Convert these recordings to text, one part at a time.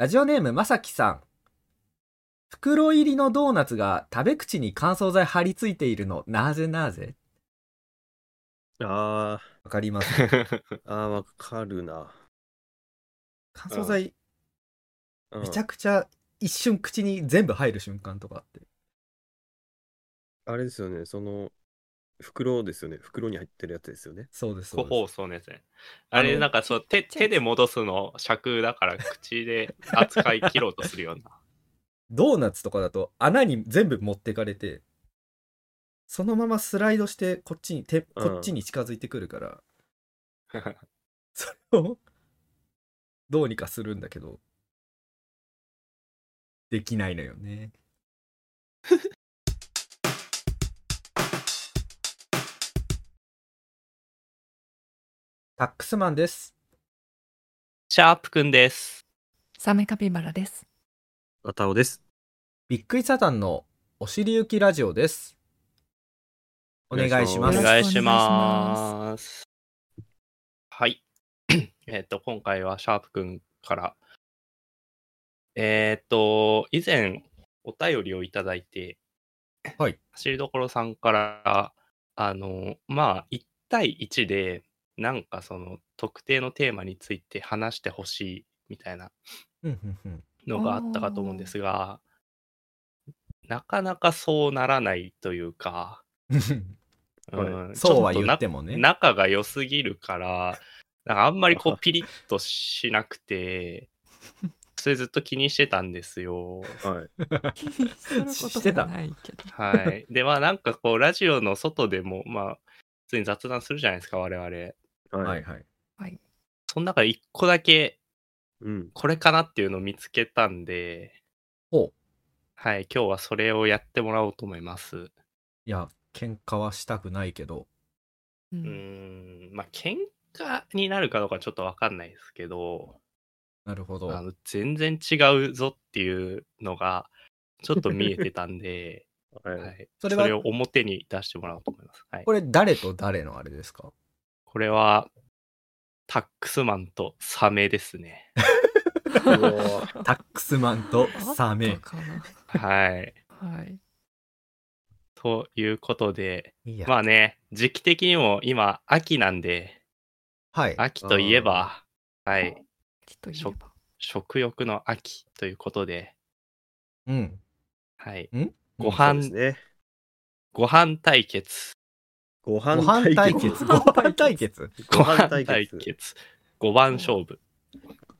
ラジオネームまさきさん。袋入りのドーナツが食べ口に乾燥剤貼り付いているの、なぜなぜ？あわかります？ー、あー、わかるな。乾燥剤、うんめちゃくちゃ一瞬口に全部入る瞬間とかあって。あれですよね、その、袋ですよね。袋に入ってるやつですよね。そうです。個包装のやつね。あれ、なんかそう、手、手で戻すの尺だから、口で扱い切ろうとするような。ドーナツとかだと穴に全部持ってかれて、そのままスライドしてこっちに、手こっちに近づいてくるから、それをどうにかするんだけど、できないのよね。タックスマンです。シャープくんです。サメカピバラです。あたおです。びっくりサタンのお尻行きラジオです。お願いしおます。よろ願いします。はい。えっと、今回はシャープくんから、えっと、以前お便りをいただいて、はい。走りどころさんから、あの、まあ、1対1で、なんかその特定のテーマについて話してほしいみたいなのがあったかと思うんですが、なかなかそうならないというか、うんそうは言ってもね。な仲が良すぎるから、なんかあんまりこうピリッとしなくて、それずっと気にしてたんですよ。はい。気にすることがないけど。はい。で、まあなんかこう、ラジオの外でも、まあ、普通に雑談するじゃないですか、我々。は。はいいはい。その中で一個だけ、うん。これかなっていうのを見つけたんで、ほう。はい、今日はそれをやってもらおうと思います。いや、喧嘩はしたくないけど。ううんーん、まあ、喧嘩になるかどうかちょっとわかんないですけど、なるほど。あの全然違うぞっていうのが、ちょっと見えてたんで、は。はいい、それはそれを表に出してもらおうと思います。はい、これ誰と誰のあれですか？これは、タックスマンとサメですね。タックスマンとサあメはい。はい。ということで、まあね、時期的にも今、秋なんで、はい。秋といえば、はい。食欲の秋ということで、うん。はい、ん？ご飯ね。ご飯対決。ごご飯飯対決。決。ご飯対決。ご飯対決。5番勝負。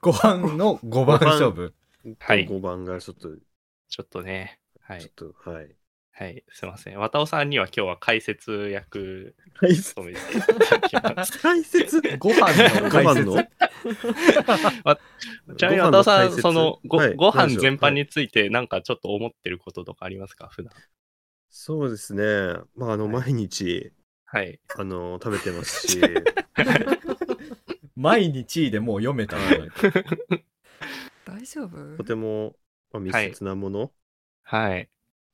ご飯の5番勝負。はい5番がちょっと、ちょっとね、はいちょっ。と、はい。はい、すいません。渡尾さんには今日は解説役解務めていただきます。解説？ご飯の解説。ご飯のちなみに渡尾さん、そのご,、はいご飯全般についてなんかちょっと思ってることとかありますか？普段。そうですね。まあ、あの、はい毎日、はい。あの、食べてますし、毎日でもう読めたのはい 大丈夫？とても、まあ、密接なもの、はい。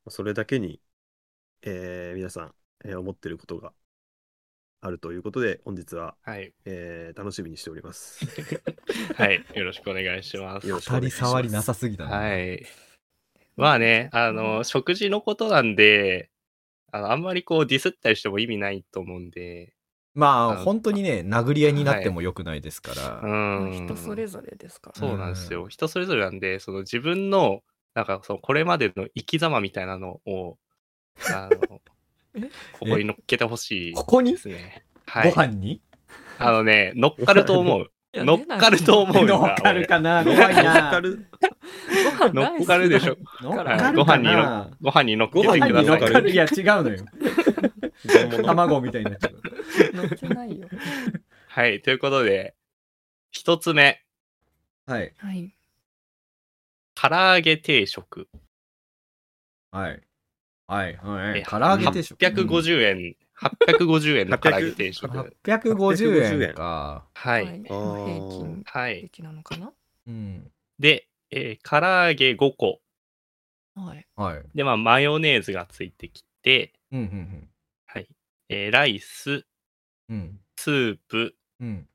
それだけに、えー皆さん、えー思ってることがあるということで、本日は、はい。えー楽しみにしております。はい。よろしくお願いします。当たり障りなさすぎだな。はい。まあね、あの、食事のことなんで、あのあんまりこうディスったりしても意味ないと思うんで、まあ、本当にね、殴り合いになってもよくないですから。うまあん。人それぞれですから。そうなんですよ。人それぞれなんで、その自分の、なんかそのこれまでの生き様みたいなのを、あの え？ここに乗っけてほしいここに？ですね。はい。ご飯に？あのね、乗っかると思う。乗っかると思うよ乗な。っかるかな 乗怖いな。っかるご飯乗っかるでしょ。乗っかはいるかなごご飯に乗っけてご飯ください。に乗っかる。いや、違うのよ。卵みたいになっちゃう。乗ってないよ。はい。ということで、一つ目、はい。はい。唐揚げ定食。はい。はい。はい。え唐揚げ定食。850円、850円の唐揚げ定食。850円か。は。はい平均はい。的なのかな？うん。で、えー唐揚げ5個。はい。はい。で、まあ、マヨネーズがついてきて、うん、うん、はい。えーライス、うん。うん。スープ、うん。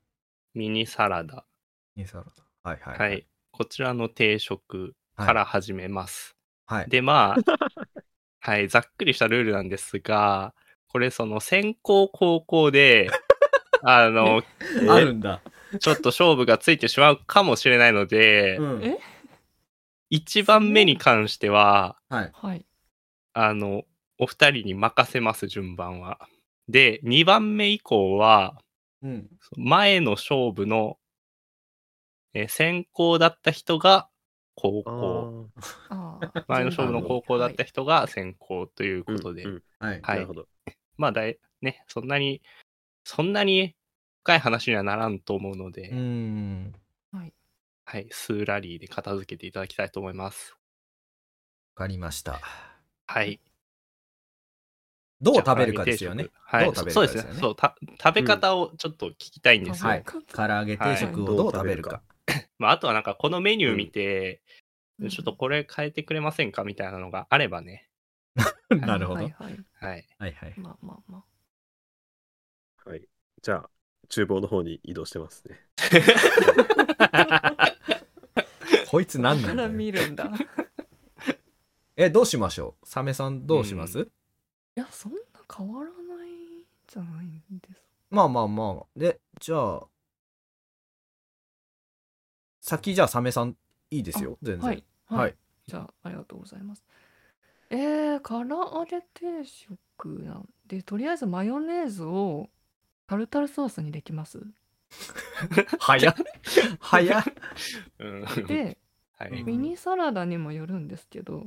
ミニサラダ。にサラダ。はい、はい。はい。こちらの定食はいから始めます。はい。で、まあ、はい、ざっくりしたルールなんですが、これその先行後攻で、あの、え？あるんだ。ちょっと勝負がついてしまうかもしれないので、うんえ1番目に関しては、はい。はい。あの、お二人に任せます、順番は。で、2番目以降は、うん。前の勝負の、えー先行だった人が後あ攻。ーああ。前の勝負の後攻だった人が先行ということで。はいなるほど。まあだい、ね、そんなに、そんなに深い話にはならんと思うので、うーん。はい。はい、数ラリーで片付けていただきたいと思います。わかりました。はい。どう食べるかですよねはい、どう食べるそうですね。そうた食べ方をちょっと聞きたいんですよ。はい。唐揚げ定食をどう食べるか。まあ、あとはなんかこのメニュー見て、うんちょっとこれ変えてくれませんか？みたいなのがあればね。なるほど。はいはい。はい。はいはい。まあまあまはい。じゃあ、厨房の方に移動してますね。こいつあ。何なんだから見るんだ。い え、どうしましょう？サメさんどうします、うや、そんな変わらないんじゃないんです。まあまあまあ。で、じゃあ、先じゃあサメさんいいですよ。全然。はい。はい。じゃあ、ありがとうございます。えー、唐揚げ定食なんで、とりあえずマヨネーズをタルタルソースにできます。早っ。早っ。うん、で、はい。ミニサラダにもよるんですけど、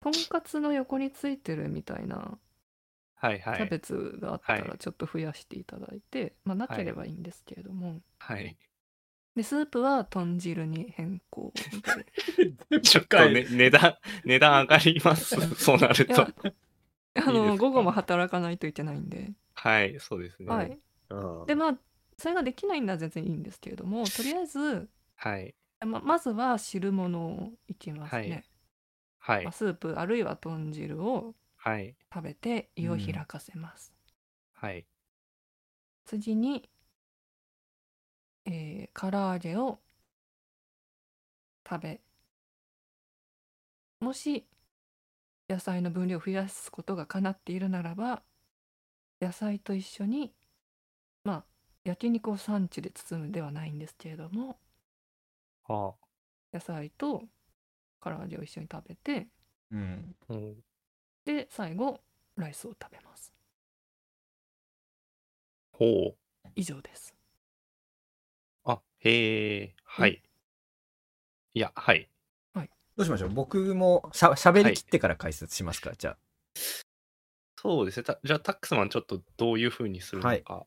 とんかつの横についてるみたいなはいはい。キャベツがあったはいらちょっと増やしていただいて、まあなければいいんですけれども、はい。でスープは豚汁に変更で ちょっと、ね、値段、値段上がります。そうなると。あいいですか？の午後も働かないといけないんで、はい、そうですね。はい。でまあそれができないんだら全然いいんですけれどもとりあえずはい。ままずは汁物をいきますね、はいまあ。スープあるいは豚汁をはい。食べて胃を開かせます、はい。次に、えー、唐揚げを食べもし野菜の分量を増やすことが叶っているならば野菜と一緒にまあ焼肉をサンチュで包むではないんですけれどもは野菜と唐揚げを一緒に食べてうん。あ。うんで最後ライスを食べますほう。以上ですあ、へえ。はい。いや、はい。どうしましょう？僕もしゃしゃべりきってから解説しますか、じゃそうですね。たじゃあ、タックスマン、ちょっとどういう風にするのか。はい。あ。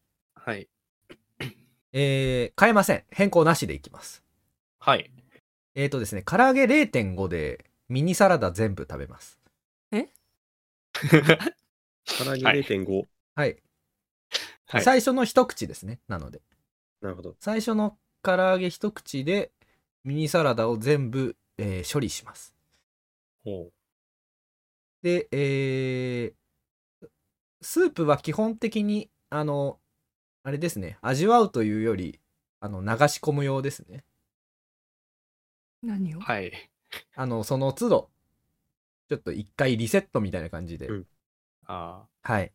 えー、変えません。変更なしでいきます。はい。えーとですね、唐揚げ0.5でミニサラダ全部食べます。唐揚げ0.5。はい。はい。最初の一口ですね。なので。なるほど。最初の唐揚げ一口でミニサラダを全部、えー処理します。ほで、えースープは基本的に、あの、あれですね、味わうというより、あの、流し込む用ですね。何を？う。はい。あの、その都度、ちょっと一回リセットみたいな感じで。うんあはい。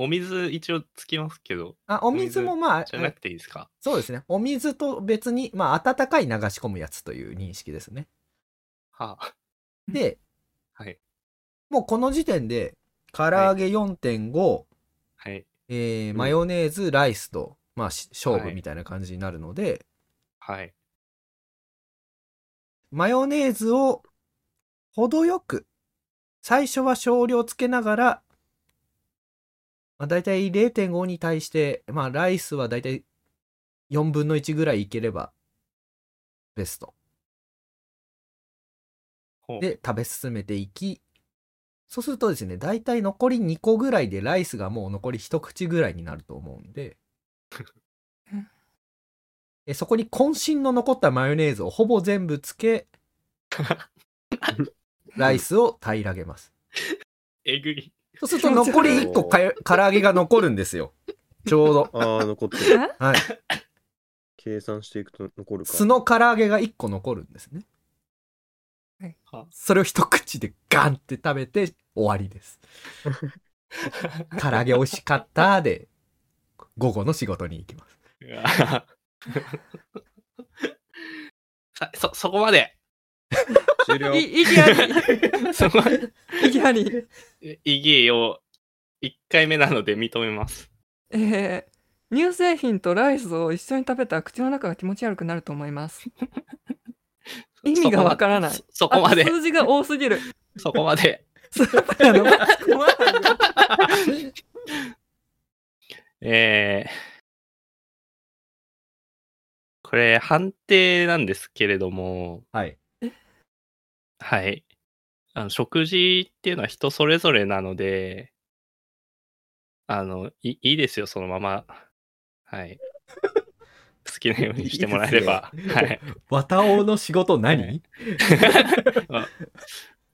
あ。お水一応つきますけど、あ、お水もまあ、じゃなくていいですか？そうですね。お水と別に、まあ、温かい流し込むやつという認識ですね。はあ。で、はい。もうこの時点で、唐揚げ4.5、はい。えーんマヨネーズ、ライスと、まあ、し勝はい負みたいな感じになるので、はい。マヨネーズを程よく、最初は少量つけながら、まあ、大体0.5に対して、まあ、ライスは大体4分の1ぐらいいければベスト。で、食べ進めていき、そうするとですね、大体残り2個ぐらいでライスがもう残り一口ぐらいになると思うんでうん、えそこに渾身の残ったマヨネーズをほぼ全部つけ、ライスを平らげます。えぐい。そうすると残り1個かよ唐揚げが残るんですよ。ちょうど。ああ、残ってえる。はい。計算していくと残るか。素の唐揚げが1個残るんですねはそれを一口でガンって食べて終わりです 唐揚げ美味しかったで午後の仕事に行きますうわさ そ、そこまで。終了。いいきなりそこ。いきなり 異議を1回目なので認めます。えー、乳製品とライスを一緒に食べたら口の中が気持ち悪くなると思います 意味がわからないそそこまであ、数字が多すぎるそこまで。スープラのマスクはえー、これ判定なんですけれども、はいはい。あの食事っていうのは人それぞれなので、あの、いいいですよ、そのまま。はい。好きなようにしてもらえれば。いいですはい。綿尾の仕事何？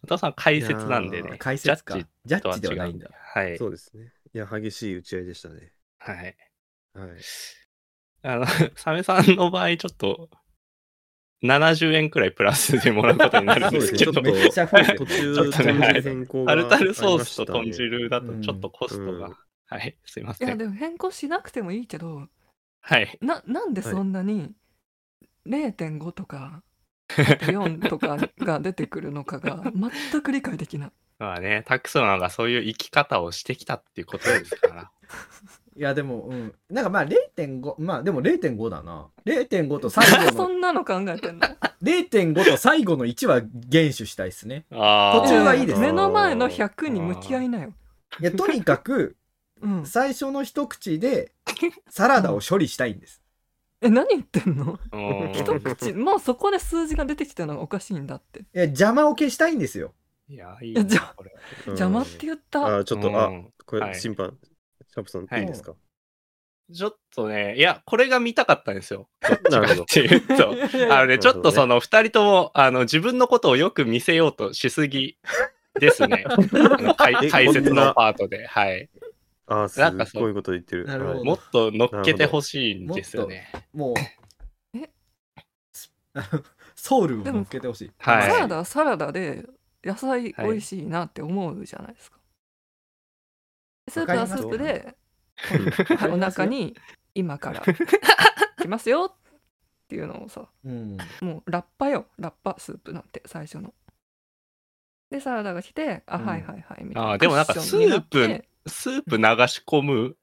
お父さん解説なんでね。解説かジャッジではないんだ。はい。そうですね。いや、激しい打ち合いでしたね。はい。はい。あの、サメさんの場合、ちょっと、70円くらいプラスでもらうことになるんですけど、タルタルソースと豚汁だとちょっとコストが、うんはい、すいまいせん。やでも変更しなくてもいいけどはい。ななんでそんなに0.5とか 4とかが出てくるのかが全く理解できない。まあね、タクソマがそういう生き方をしてきたっていうことですから。いやでもうん。なんかまあ0.5まあでも0.5だな。0.5と最後 そのんなの考えてんの？0.5と最後の1は厳守したいですね。あ途中はいいです。目の前の100に向き合いなよ、いやとにかくうん、最初の一口でサラダを処理したいんです。え何言ってんの？うん。一口。もうそこで数字が出てきたのがおかしいんだって。いや邪魔を消したいんですよ。いや、いい邪魔って言った。あ、ちょっと、あう、ん。これ、はい。審判、シャープさん、はいいいですか？ちょっとね、いや、これが見たかったんですよ。なるほどっていうと。あのね、ちょっとその二人とも、あの、自分のことをよく見せようとしすぎですね。解説のパートで。はい。あ、すごいこと言ってる。なるほどはいもっと乗っけてほしいんですよね。もうえ？ソウルを乗っけてほしいはいサラダはサラダで野菜美味しいなって思うじゃないですか、スープはスープではいお腹に 今から 来ますよっていうのをさうん。もうラッパよ。ラッパスープなんて最初の。でサラダが来てあ、うん。はいはいはいみたいな。あーでもなんかクッションになって。スースープ流し込む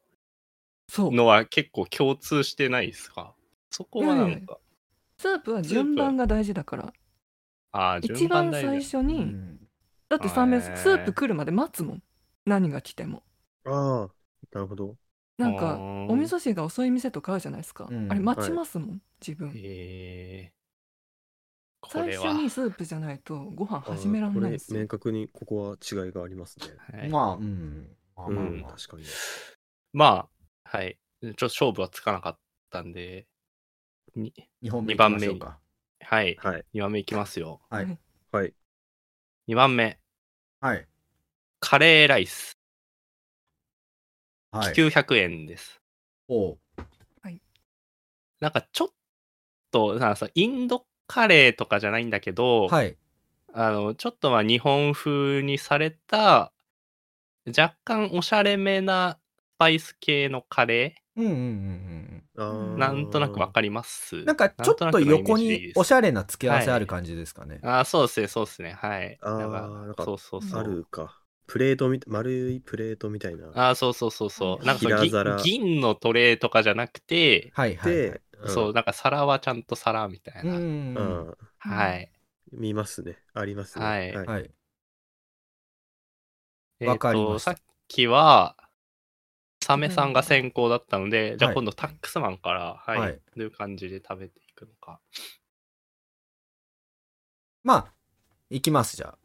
そう。のは結構共通してないですか？そこはなんか。スープは順番が大事だから。ああ、一順番番大事最初に、うん。だってサメへー。スープ来るまで待つもん。何が来てもああ、なるほど。なんかあーお味噌汁が遅い店とかあるじゃないですか、うんあれ待ちますもん、自分えー、こ最れは。初にスープじゃないとご飯あ始めらんないですよこれ明確にここは違いがありますね。はいまあうんまあうん、まあまあ確かに。まあ、はい。ちょっと勝負はつかなかったんで、に2本目二番目行きましょうかはい。はい。2番目いきますよ。はいはい。2番目、はいカレーライス。はい。900円です。おう。なんかちょっと、なんかさ、インドカレーとかじゃないんだけど、はい。あの、ちょっとまあ日本風にされた、若干おしゃれめなスパイス系のカレうんうんうんあー。ーなんとなくわかります。うんなんかちょっと横におしゃゃれな付け合わせある感じですかね、あーそうですね、そうですね。はい。あーなんなんかそうそうそう。あるか。プレートみた丸いプレートみたいな。あーそうそうそうそう。なんかその平皿銀銀のトレーとかじゃなくて、はいはい、はいで、そう、なんか皿はちゃんと皿みたいな。うんうん、うんはい。見ますね。ありますね。はいはい。はいえーわかりましさっきは、サメさんが先行だったので、じゃあはい今度タックスマンから、はい、はいどういう感じで食べていくのか。まあいきますじゃあ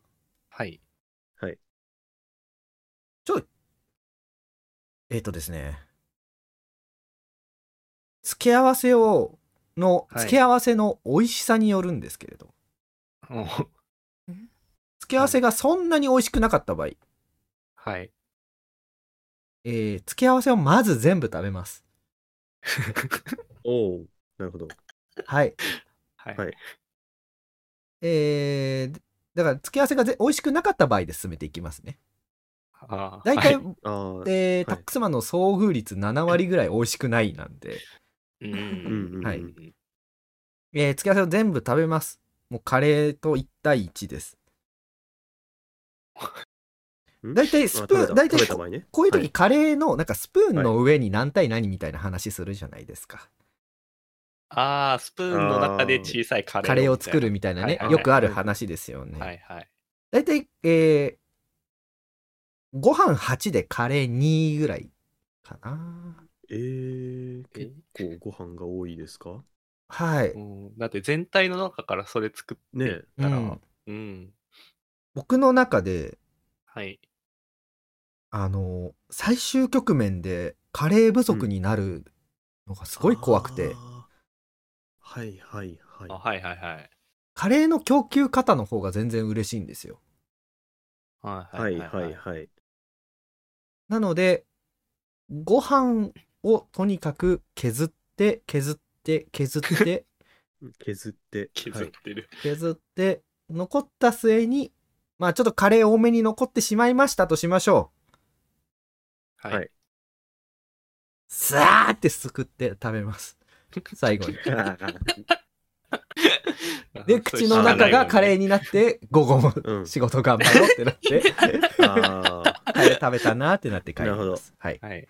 はい。えっ、とですね付け合わせをのはい付け合わせの美味しさによるんですけれど、お 付け合わせがそんなに美味しくなかった場合、はい。えー付け合わせをまず全部食べます おうなるほど。はい。はい。はいえー、だから付け合わせがぜ美味しくなかった場合で進めていきますね。大体、はい。えーはいタックスマンの遭遇率7割ぐらい美味しくないなんで、うんうんうんはいうんえー付け合わせを全部食べます。もうカレーと1対1です。ん大体スプーン、大体こね。こういう時はいカレーのなんかスプーンの上に何対何みたいな話するじゃないですか。ああ、スプーンの中で小さいカレーカレーを作るみたいなね、はいはいはいよくある話ですよね。はいはい。大体、えー、ご飯8でカレー2ぐらいかな。えー、結構ご飯が多いですか？はい。うんだって全体の中からそれ作ってねえ。たら、ううんん。僕の中で、はい。あの、最終局面でカレー不足になるのがすごい怖くて、あーはいはいはいあ。はいはいはい。カレーの供給方の方が全然嬉しいんですよ。はいはいはいはい。なので、ご飯をとにかく削って、削って、削って、削って。削ってる。削って、残った末に、まあちょっとカレー多めに残ってしまいましたとしましょう。はい。はいさーってすくって食べます。最後に。で、口の中がカレーに。になって、午後もうん仕事頑張ろうってなって、ああ。カレー食べたなってなって帰りなるほどます。はい。はい。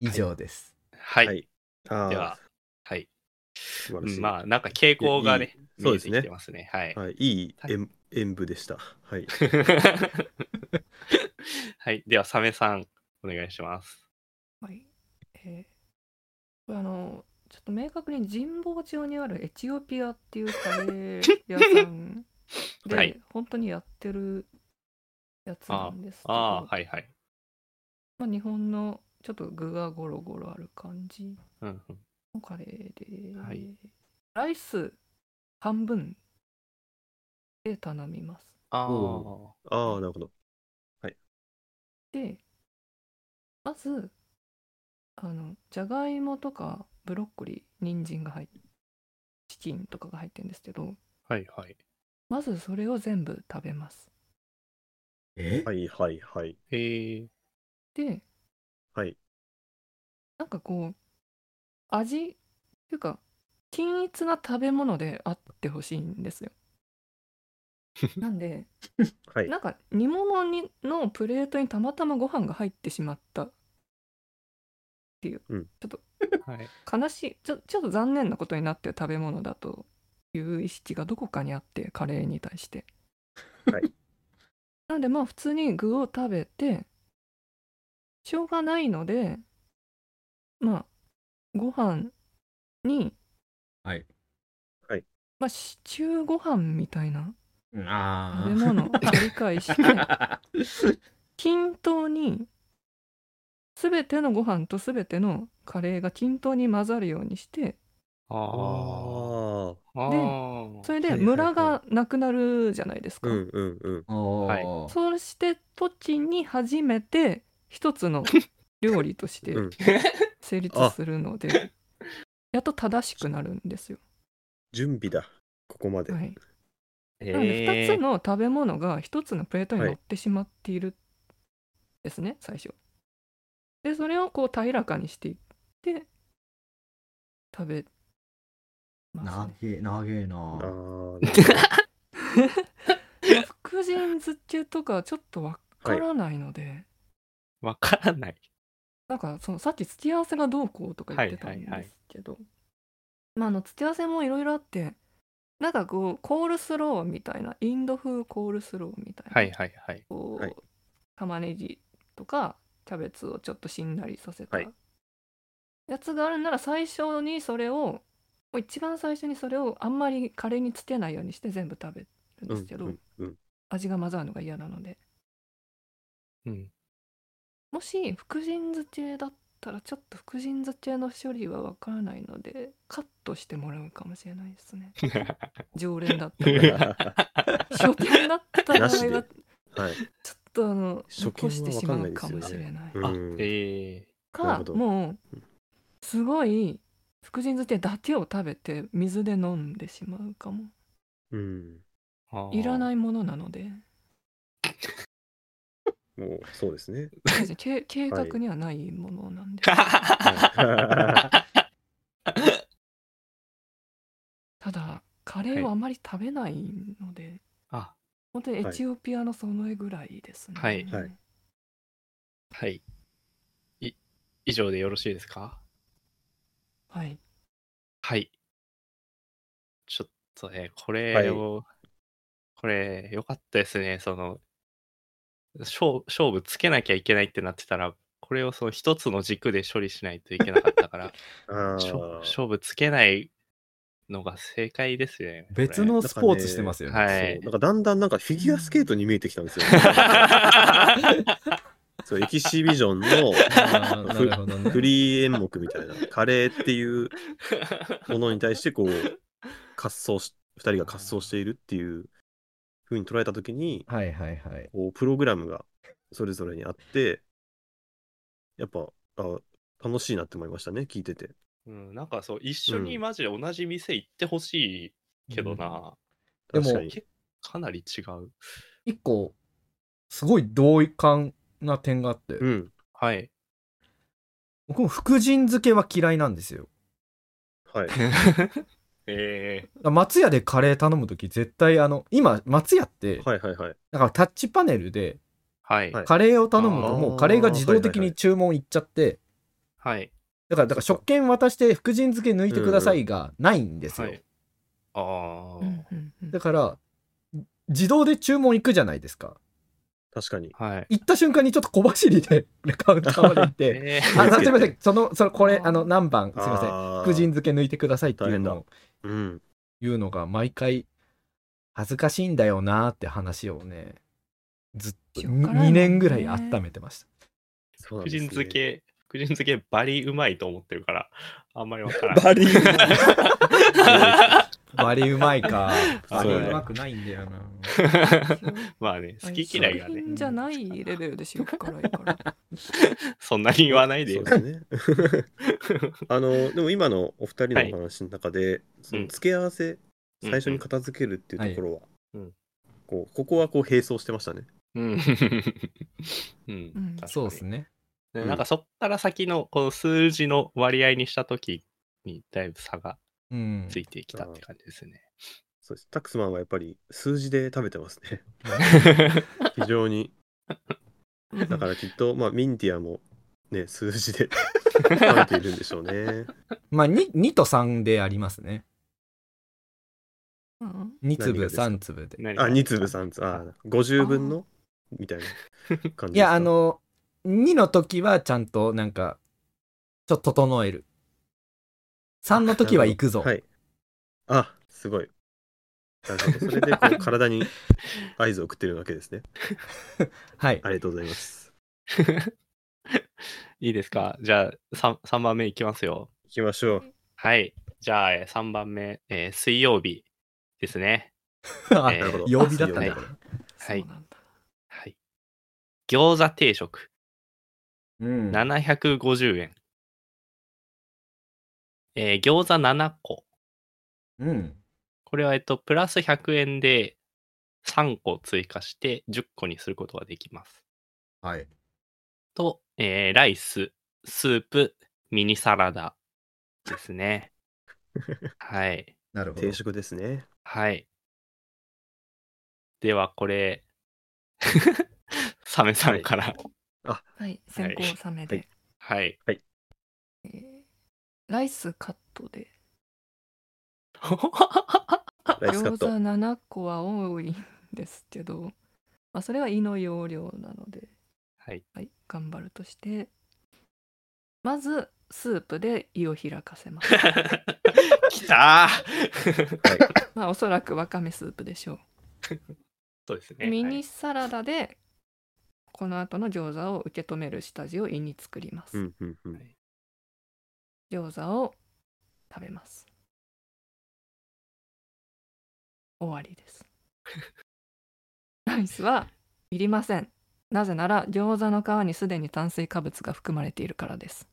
以上です。はい。はい。ああ。では、はい。素晴らしい。うんまあ、なんか傾向がね、いいそう見えてですねきてますね。はい。はい。いい演演舞でした。はい。はい。では、サメさん、お願いします。はい。えーこれあの、ちょっと明確に神保町にあるエチオピアっていうカレー屋さんで、はい本当にやってるやつなんですけど、ああ、はいはい。まあ、日本のちょっと具がゴロゴロある感じうんうんのカレーで、はいライス半分で頼みます。あおあ。ああ、なるほど。で、まず、あの、じゃがいもとかブロッコリー、人参が入って、チキンとかが入ってるんですけど、はいはい。まずそれを全部食べます。え？はいはいはい。へえ。で、はい。なんかこう、味っていうか、均一な食べ物であってほしいんですよ。なんで、はい。なんか煮物にのプレートにたまたまご飯が入ってしまったっていう、うんちょっと はい。悲しいちょちょっと残念なことになってる食べ物だという意識がどこかにあってカレーに対して。はい なんでまあ普通に具を食べてしょうがないのでまあご飯にはい。まあシチューご飯みたいなあ食べ物を理解して 均等に全てのご飯と全てのカレーが均等に混ざるようにしてあああ。あ。あであ。それではいはいはいムラがなくなるじゃないですか、うんうんうん。はいそうして時に初めて一つの 料理としてうん成立するので、やっと正しくなるんですよ。準備だ。ここまで。はい、へなのでえ2つの食べ物が1つのプレートにはい乗ってしまっているですね、最初。でそれをこう平らかにしていって食べ。長え、長えな。あ 福神漬けとかちょっとわからないので、わからない。なんかそのさっき付け合わせがどうこうとか言ってたんはいはいはいですけど、まああの付け合わせもいろいろあってなんかこうコールスローみたいなインド風コールスローみたいな、はいはいはい。こうはい。玉ねぎとかキャベツをちょっとしんなりさせたはい。やつがあるなら最初にそれをもう一番最初にそれをあんまりカレーにつけないようにして全部食べるんうんですけど、うんうん。味が混ざるのが嫌なので。うん。もし福神漬けだったらちょっと福神漬けの処理はわからないのでカットしてもらうかもしれないですね。常連だったら。初見だった場合はなしで。ちょっはい。とあの初見は残してしまうかもしれない。うん。あ、ええかもうすごい福神漬けだけを食べて水で飲んでしまうかもうん。いらい。ないものなので もう、そうですね。計 計画にはないものなんで、ただカレーをあまり食べないので、あ、本当にエチオピアのその絵ぐらいですね。はいはいはい。い、以上でよろしいですか？はい。はい。ちょっとね、これを、これ、よかったですね。その、勝勝負つけなきゃいけないってなってたら、これをその一つの軸で処理しないといけなかったから、あ勝負つけないのが正解ですよね。これ別のスポーツしてますよね。はいそうなんかだんだんなんかフィギュアスケートに見えてきたんですよ、そうエキシビジョンの あーなるほどね。フリー演目みたいな カレーっていうものに対してこう滑走し2人が滑走しているっていう風に捉えた時にはいはいはい。こうプログラムがそれぞれにあってやっぱあ楽しいなって思いましたね聞いてて。うん、なんかそう、一緒にマジで同じ店行ってほしいけどな、でも確かに。けかなり違う。一個、すごい同感な点があって、うんはい。僕も福神漬けは嫌いなんですよ。はい え松屋でカレー頼むとき絶対あの、今、松屋って、はいはいはいかタッチパネルでー、はい。はいカレーを頼むとあーもうカレーが自動的に注文いっちゃって、はい。だから、だから食券渡して福神漬け抜いてくださいがないんですよ。はい。ああ、うんうんうんだから、自動で注文行くじゃないですか。確かに。はい。行った瞬間にちょっと小走りでカウンターまで行って、えあ、すみません、その、その、これ、あの、何番、すみません、あー。福神漬け抜いてくださいっていうのをうん。言うのが毎回恥ずかしいんだよなーって話をね、ずっとしょうがないもんね。2年ぐらい温めてました。そうなんですね。福神漬け、福神漬けバリうまいと思ってるから、あんまりわからない。バリうバリうまいか。バリそうまくないんだよな。まあね、好き嫌いがね、じゃないレベルで塩辛いから。そんなに言わないでよ。そうですね。あの、でも今のお二人のお話の中で、その付け合わせ、最初に片付けるっていうところは、うんうんこうここはこう並走してましたね。うん。うんそうですね。ねうんなんかそっから先のこの数字の割合にしたときにだいぶ差がうん。ついてきたって感じですね。そうです。タックスマンはやっぱり数字で食べてますね。非常に。だからきっと、まあ、ミンティアもね、数字で 食べているんでしょうね。まあ2、2と3でありますね。うん2粒、何がですか？3粒で。あ、2粒3粒。あ、50分の？みたいな感じですか？いや、あ、の、2の時はちゃんとなんか、ちょっと整える。3の時は行くぞ。はい。あ、すごい。なるほど。それでこう体に合図を送ってるわけですね。はい。ありがとうございます。いいですか？じゃあ 3, 3番目いきますよ。行きましょう。はい。じゃあえー3番目、えー水曜日ですね。あえーなるほど。曜日だったね、あこれ。はいそうなんだ。はい。餃子定食うん750円。えー餃子7個。うん。これは、えっと、プラス100円で3個追加して10個にすることができます。はい。と、えーライス、スープ、ミニサラダですね。はい。なるほど定。食ですね。はい。では、これ、サメさんから。はい、先行サメで。はい。えーライスカットで。ライスカット。餃子7個は多いんですけど、まあ、それは胃の容量なので、はい。はい、頑張るとして、まずスープで胃を開かせます。きたー まあおそらくわかめスープでしょう。そうですね。ミはいニサラダでこの後の餃子を受け止める下地を胃に作ります。うんうんうん。餃子を食べます。終わりです。ライスはいりません。なぜなら餃子の皮にすでに炭水化物が含まれているからです。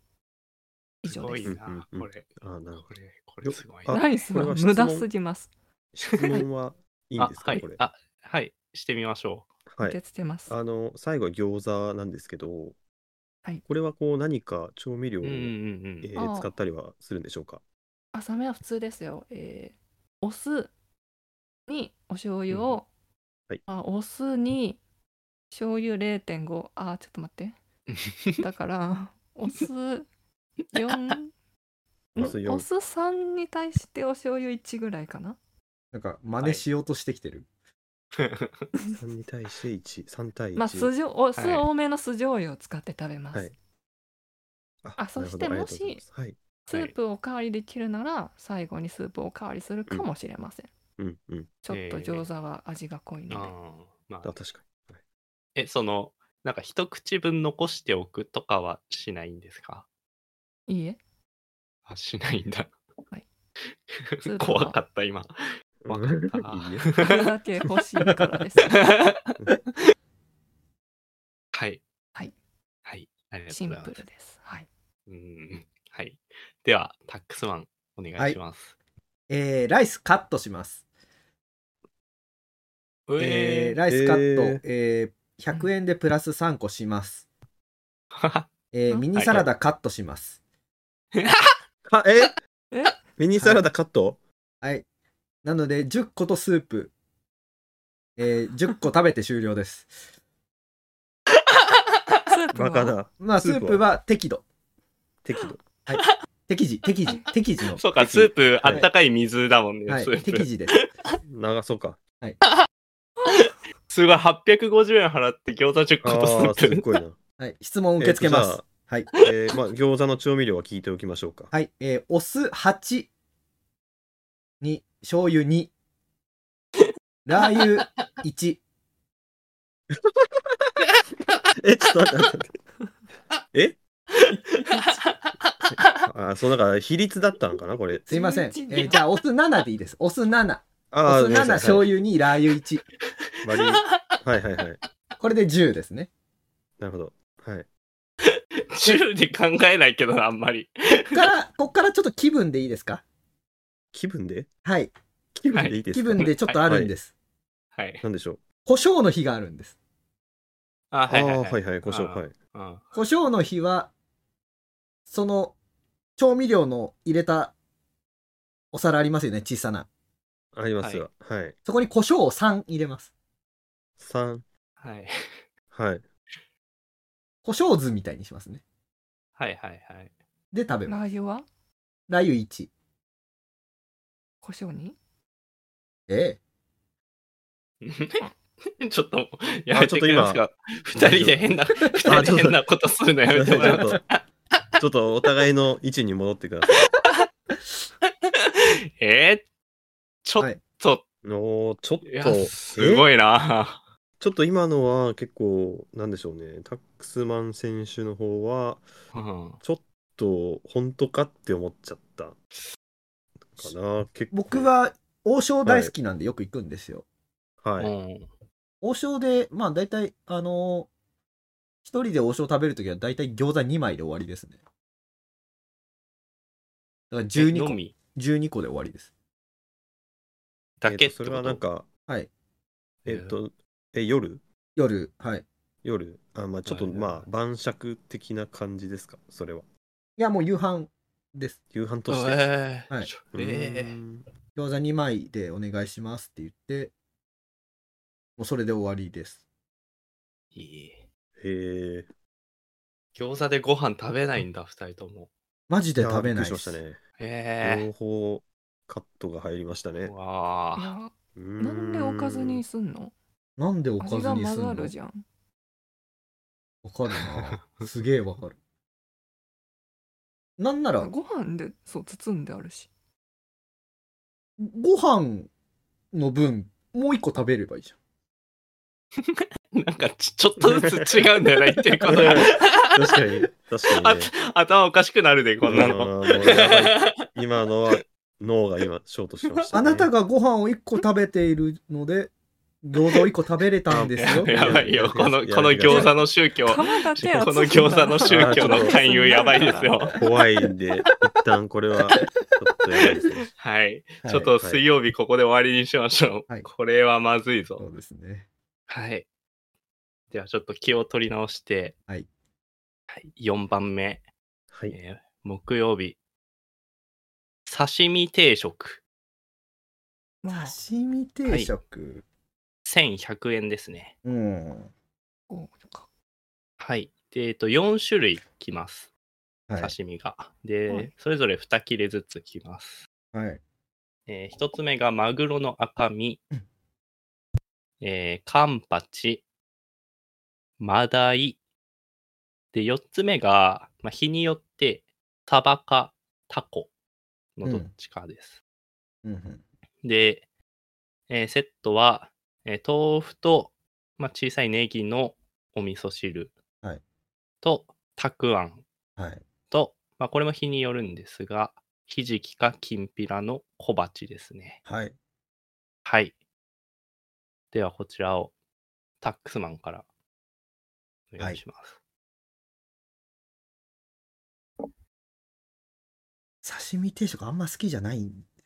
以上です。すこれ。あーなるほこれ、これすごいあな。ナイスこれは無駄すぎます。ど。質問はいいんあですか、これ。。はいあ、はい。してみましょはい。受け付けます。あの、最後は餃子なんですけど、はいこれはこう何か調味料う。を、うんうんうんえうん。ー使ったりはするんでしょうか？浅めは普通ですよ。えーお酢にお醤油を、はいあお酢に醤油0.5あーちょっと待って だからお酢4 お酢4お酢3に対してお醤油1ぐらいかななんか真似しようとしてきてる。3に対して1、3対1。まあ酢じょお酢はい。多めの酢醤油を使って食べます、はい。ああそしてもし。スープをおかわりできるなら最後にスープをおかわりするかもしれません、うんうん。ちょっと餃子は味が濃いので、あーまあ、あ、確かに。はい。え、その、なんか一口分残しておくとかはしないんですか？いいえ。あ、しないんだ。はい。スープは。怖かった、今。わかったいいね。これだけ欲しいからですはい。はい。はい。ありがとシンうございます。プルですはいうん。はい。では、タックスマン、お願いします。えー、ライスカットします。えー、ー、ライスカット、えーえー、100円でプラス3個します。はえー、うんミニサラダカットします。あええミニサラダカット、はい。なので、10個とスープ。えー、10個食べて終了です。スープはバカだ。まあ、ススープは適度。適度。適時、適時、適時の。そうか、適スープ、あったかい水だもんね、はい。適時です。長そうか。すごい、850円払って餃子10個とスああ、すープ。っごいな。はい、質問受け付けます。はい。えー、まあ、餃子の調味料は聞いておきましょうか。はい、えー、お酢8に醤油2ラー油1 え、ちょっと待って待って待って。え？あー、そう、だから比率だったのかな、これ。すいません、え11ーじゃあお酢7でいいですお酢7あお酢7醤油。油2ラー油1割りはいはいはい。これで10ですねなるほど。はい。10で考えないけどな、あんまり。こっからこっからちょっと気分でいいですか？気分で？はい。気分でい。いですか、気分でちょっとあるんです、はい。なんでしょう？胡椒の日があるんです。あ、あはいはい、あー、は。はいいはい、胡椒。あーはい。うん。胡椒の日はその調味料の入れたお皿ありますよね？小さな。ありますよ。はい。そこに胡椒を3入れます。三。はい。はい。胡椒酢みたいにしますね。はいはいはい。で食べます。ラー油は？ラー油1胡椒に？え ちょっと、やめてくれますか二人で変な、二人ちょっと。で変なことするのやめてもらえますかちょっとお互いの位置に戻ってくださ えー、ちょっはい。と、い。おーちょっと、すごいな。ちょっと今のは結構、なんでしょうね。タックスマン選手の方は、うん。ちょっと、本当かって思っちゃった。かな。結構。僕、は王将大好きなんでよく行くんですよ。はい。うん王将で、まあ大体、あのー一人で王将食べるときは大体餃子2枚で終わりですね。だから12個、のみ？12個で終わりです。だけえそれはなんか、はい。えっ、と、え、夜？夜、はい。夜？あ、まあちょっと、はいはいはいまあ、晩酌的な感じですか？それは。いや、もう夕飯です。夕飯として。えーはいえん餃子2枚でお願いしますって言って、もうそれで終わりです。ーいいへえ。餃子でご飯食べないんだ、二人とも。マジで食べやないです。ね。え両方カットが入りましたえね。わあ。なんでおかずにすんの？なんでおかずにすんの？ざるじゃんわかるな。すげえわかる。なんなら、ご飯でそう包んであるしご飯の分、もう一個食べればいいじゃん。なんかちちょっとずつ違うんだよな、言ってることが。確かに、確かに、ね。あ頭おかしくなるで、こんなの。今のは脳が今ショートしてました、ね。あなたがご飯を1個食べているので、餃子を1個食べれたんですよ。やばいよ、この、この餃子の宗教、この餃子の宗教の勧誘やばいですよ。怖いんで、一旦これは、ちょっとやばいですね。はい。はいちょっと水曜日ここで終わりにしましょう。はいこれはまずいぞ。そうですね。はい。ではちょっと気を取り直して、はい。はい、4番目、はい。えー木曜日。刺身定食。まあ刺身定食。1100円ですね。うん。こうかはい。で、えっと、4種類きます。はい。刺身が。で、はいそれぞれ2切れずつきます。はい。えー、1つ目がマグロの赤身うん、えーカンパチ、マダイ。で、4つ目が、まあ、日によって、サバかタコのどっちかです。うんうん。で、えーセットは、えー豆腐と、まあ、小さいネギのお味噌汁はいと、たくあんはい。と、まあ、これも日によるんですが、ひじきかきんぴらの小鉢ですね。はい。はい。では、こちらをタックスマンからお願いします。刺身定食あんま好きじゃないんで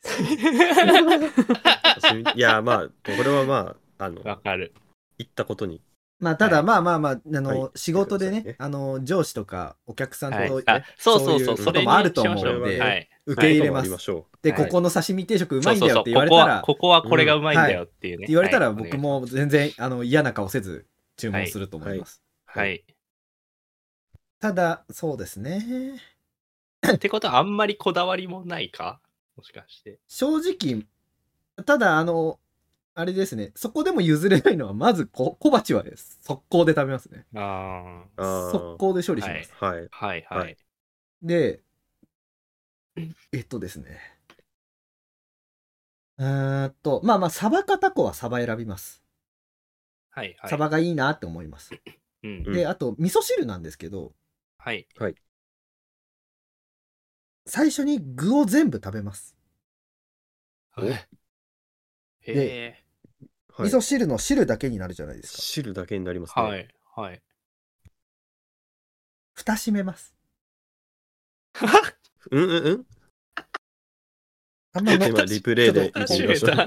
す いや、まあ、これはまあ、あの、わ、かる。行ったことに。まあただはいまあまあまあ、あの、はい仕事でねあの上司とかお客さんと、はいそうそうそう、そこともあると思うんで、はい。受け入れます。しょで、はいここの刺身定食うまそそうそう、いうんだよってここは、言われたら、ここはこれがうまいんだよっていうね。言われたらはい僕。も全然、あの嫌な顔せず注文すると思います。はい。ただ、そうですね。ってことは、あんまりこだわりもないか？もしかして。正直、ただ、あの、あれですね、そこでも譲れないのは、まずこ小鉢は速攻で食べますね。あう。あ速攻で処理します。あ。はい。あ。はいははいい。で、えっとですね。えーっと、まあまあ、サバかタコはサバ選びます。はいはい。サバがいいなって思います。うん。うんで、あと、味噌汁なんですけど、はい。最初に具を全部食べます。え？はい味噌汁の汁だけになるじゃないですか。汁だけになりますね。はい。はい。蓋閉めます。うんうんうん。あんま今、リプレイで見てみましょう。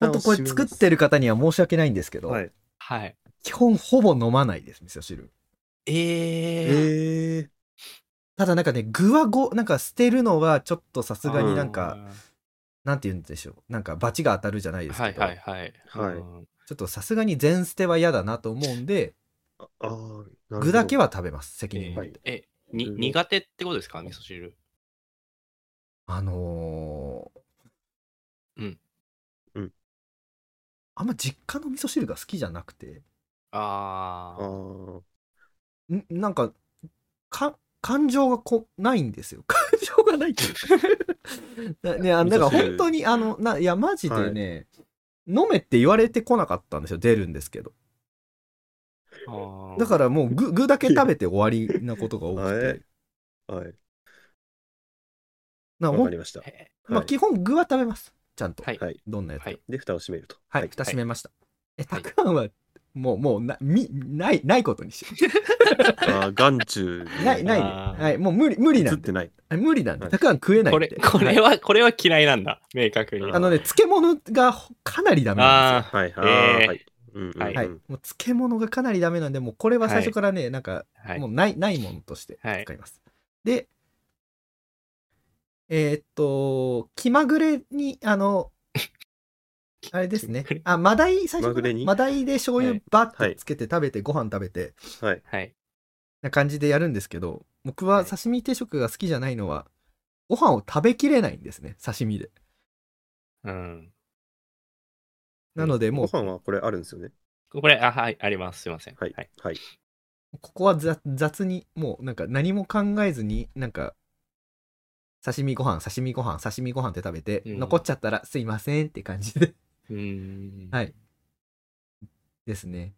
本当これ作ってる方には申し訳ないんですけど、はい。はい。基本ほぼ飲まないです、味噌汁。ええ。ええ。ただなんかね、具はご、なんか捨てるのはちょっとさすがになんか、なんて言うんでしょう。なんか罰が当たるじゃないですはいけど、はいはい。はいうんちょっとさすがに全捨ては嫌だなと思うんで、具だけは食べます、責任持って。え、にうん苦手ってことですか？味噌汁。あのー、うん。うん。あんま実家の味噌汁が好きじゃなくて、あああ。あ。んなんか、か、感情がこないんですよ。感情がないっていう ね、あだから本当に、あの、な、いや、マジでね、飲めって言われてこなかったんですよ。出るんですけど。だからもう具、具だけ食べて終わりなことが多くて。はい。なわかりました。へまあ、はい基本具は食べます。ちゃんと。はい。はい。どんなやつかはい。で、蓋を閉めると。はい、蓋閉めました。え、はいたくあんは、もう、もうな、み、ない、ないことにして。ああ、眼中にない、ないね。はい、もう無理、無理映なんで。ってない。はい無理なんで。はいたくあん食えないんこで。れ、これは、これは嫌いなんだ。明確に。ああのね、漬物がかなりダメなんあはい。あえーあ、はい。うんうんうんはいですよ。はい。もう漬物がかなりダメなんで、もうこれは最初からね、なんか、もう。ない、ないものとしてはい使います。で、えーっと、気まぐれに、あの、あれですね。あ、マダイ、最初に？マダイで醤油はいバッてつけて食べて、ご飯食べて、はい。はい。な感じでやるんですけど、僕は刺身定食が好きじゃないのは、ご飯を食べきれないんですね、刺身で。うん。なので、もう、ご飯はこれあるんですよね？これ、あ、はい、あります。すいません。はい。はい。はい。ここは雑雑に、もうなんか何も考えずに、なんか、刺身ご飯、刺身ご飯、刺身ご飯って食べて、うん残っちゃったらすいませんって感じで、うーん。はい。ですね。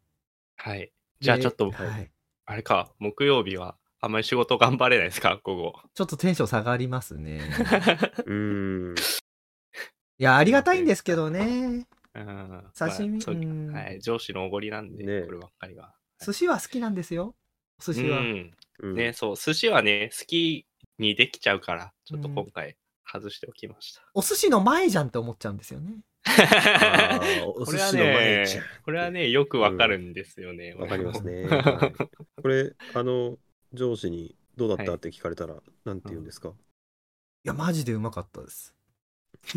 はい。じゃあちょっと、ではい。あれか、木曜日は、あんまり仕事頑張れないですか？午後。ちょっとテンション下がりますね。うーん。いや、ありがたいんですけどね。うん刺身まあはい、上司のおごりなんで、ねこればっかりは。寿司は好きなんですよ。お寿司は。うんうんね、そう、寿司はね、好きにできちゃうから、ちょっと今回外しておきました。お寿司の前じゃんって思っちゃうんですよね。おこれは寿司の前じゃね、これはね、よくわかるんですよね。ん。わかりますね。これ、あの、上司にどうだった？はいって聞かれたら、なんて言うんですか？いや、マジでうまかったです。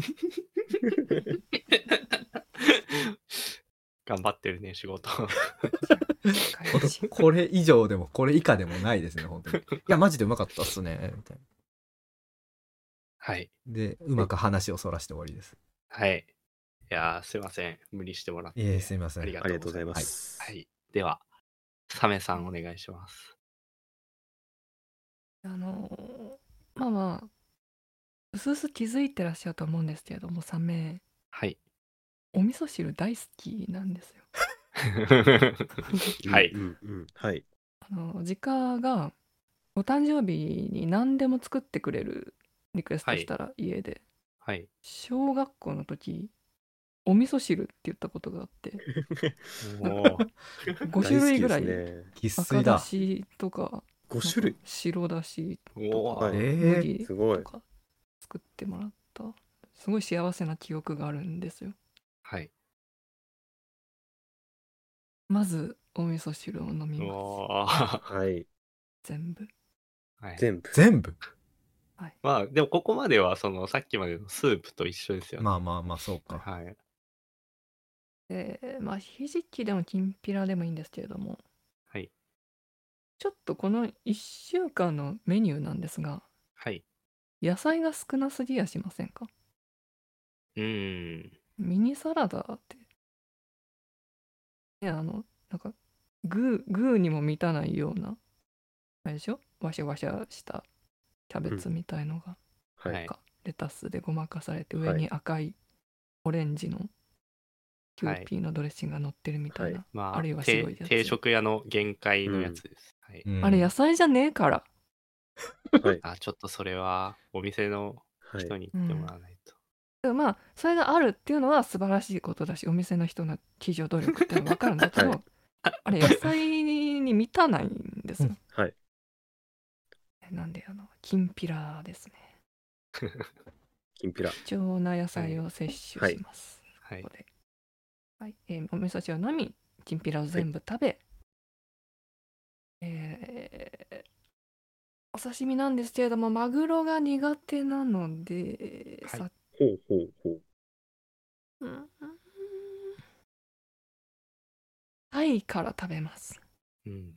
頑張ってるね、仕事。これ以上でもこれ以下でもないですね、本当に。いや、マジでうまかったっすね。みたいな。はい。で、うまく話をそらして終わりです。はい。いやー、すいません。無理してもらって。いえ、すいません。ありがとうございます。はい。では、サメさんお願いします。あのーまあまあうすうす気づいてらっしゃると思うんですけれどもサメはい。お味噌汁大好きなんですよ。はいうんうんうんはい。あの実家がお誕生日に何でも作ってくれるリクエストしたら家で、はい。小学校の時お味噌汁って言ったことがあって おー5種類ぐらい、赤粋だ。だしとか5種類？白だしおとか麦すごいと。か作ってもらったすごい幸せな記憶があるんですよはい。まずお味噌汁を飲みますはい。全部はい。全部？全部？まあ、でもここまでは、その、さっきまでのスープと一緒ですよね。まあまあまあ、そうか。はい。でまあひじきでもきんぴらでもいいんですけれども。はい。ちょっとこの1週間のメニューなんですが。はい。野菜が少なすぎやしませんか？うーん。ミニサラダって。ねあのなんかグーグーにも満たないようなあれでしょ？ワシャワシャしたキャベツみたいのが、ははい。い。かレタスでごまかされてはい。上に赤いオレンジのキューピーのドレッシングが乗ってるみたいな、まあ、あるいは定白いやつ定食屋の限界のやつです。はい。うんあれ野菜じゃねえからはい。あ、ちょっとそれは、お店のはい。人に言ってもらわないと。でもまあそれがあるっていうのは素晴らしいことだしお店の人の企業努力っていうのは分かるんだけど、はいあれ野菜に満たないんですよ。はい。なんであのきんぴらですね。きんぴら。貴重な野菜を摂取します。はいこ。こで。はい、えーお味噌汁を飲みきんぴらを全部食べ、えーお刺身なんですけれどもマグロが苦手なので、はいさほうほうほう。うんタイから食べます。うん。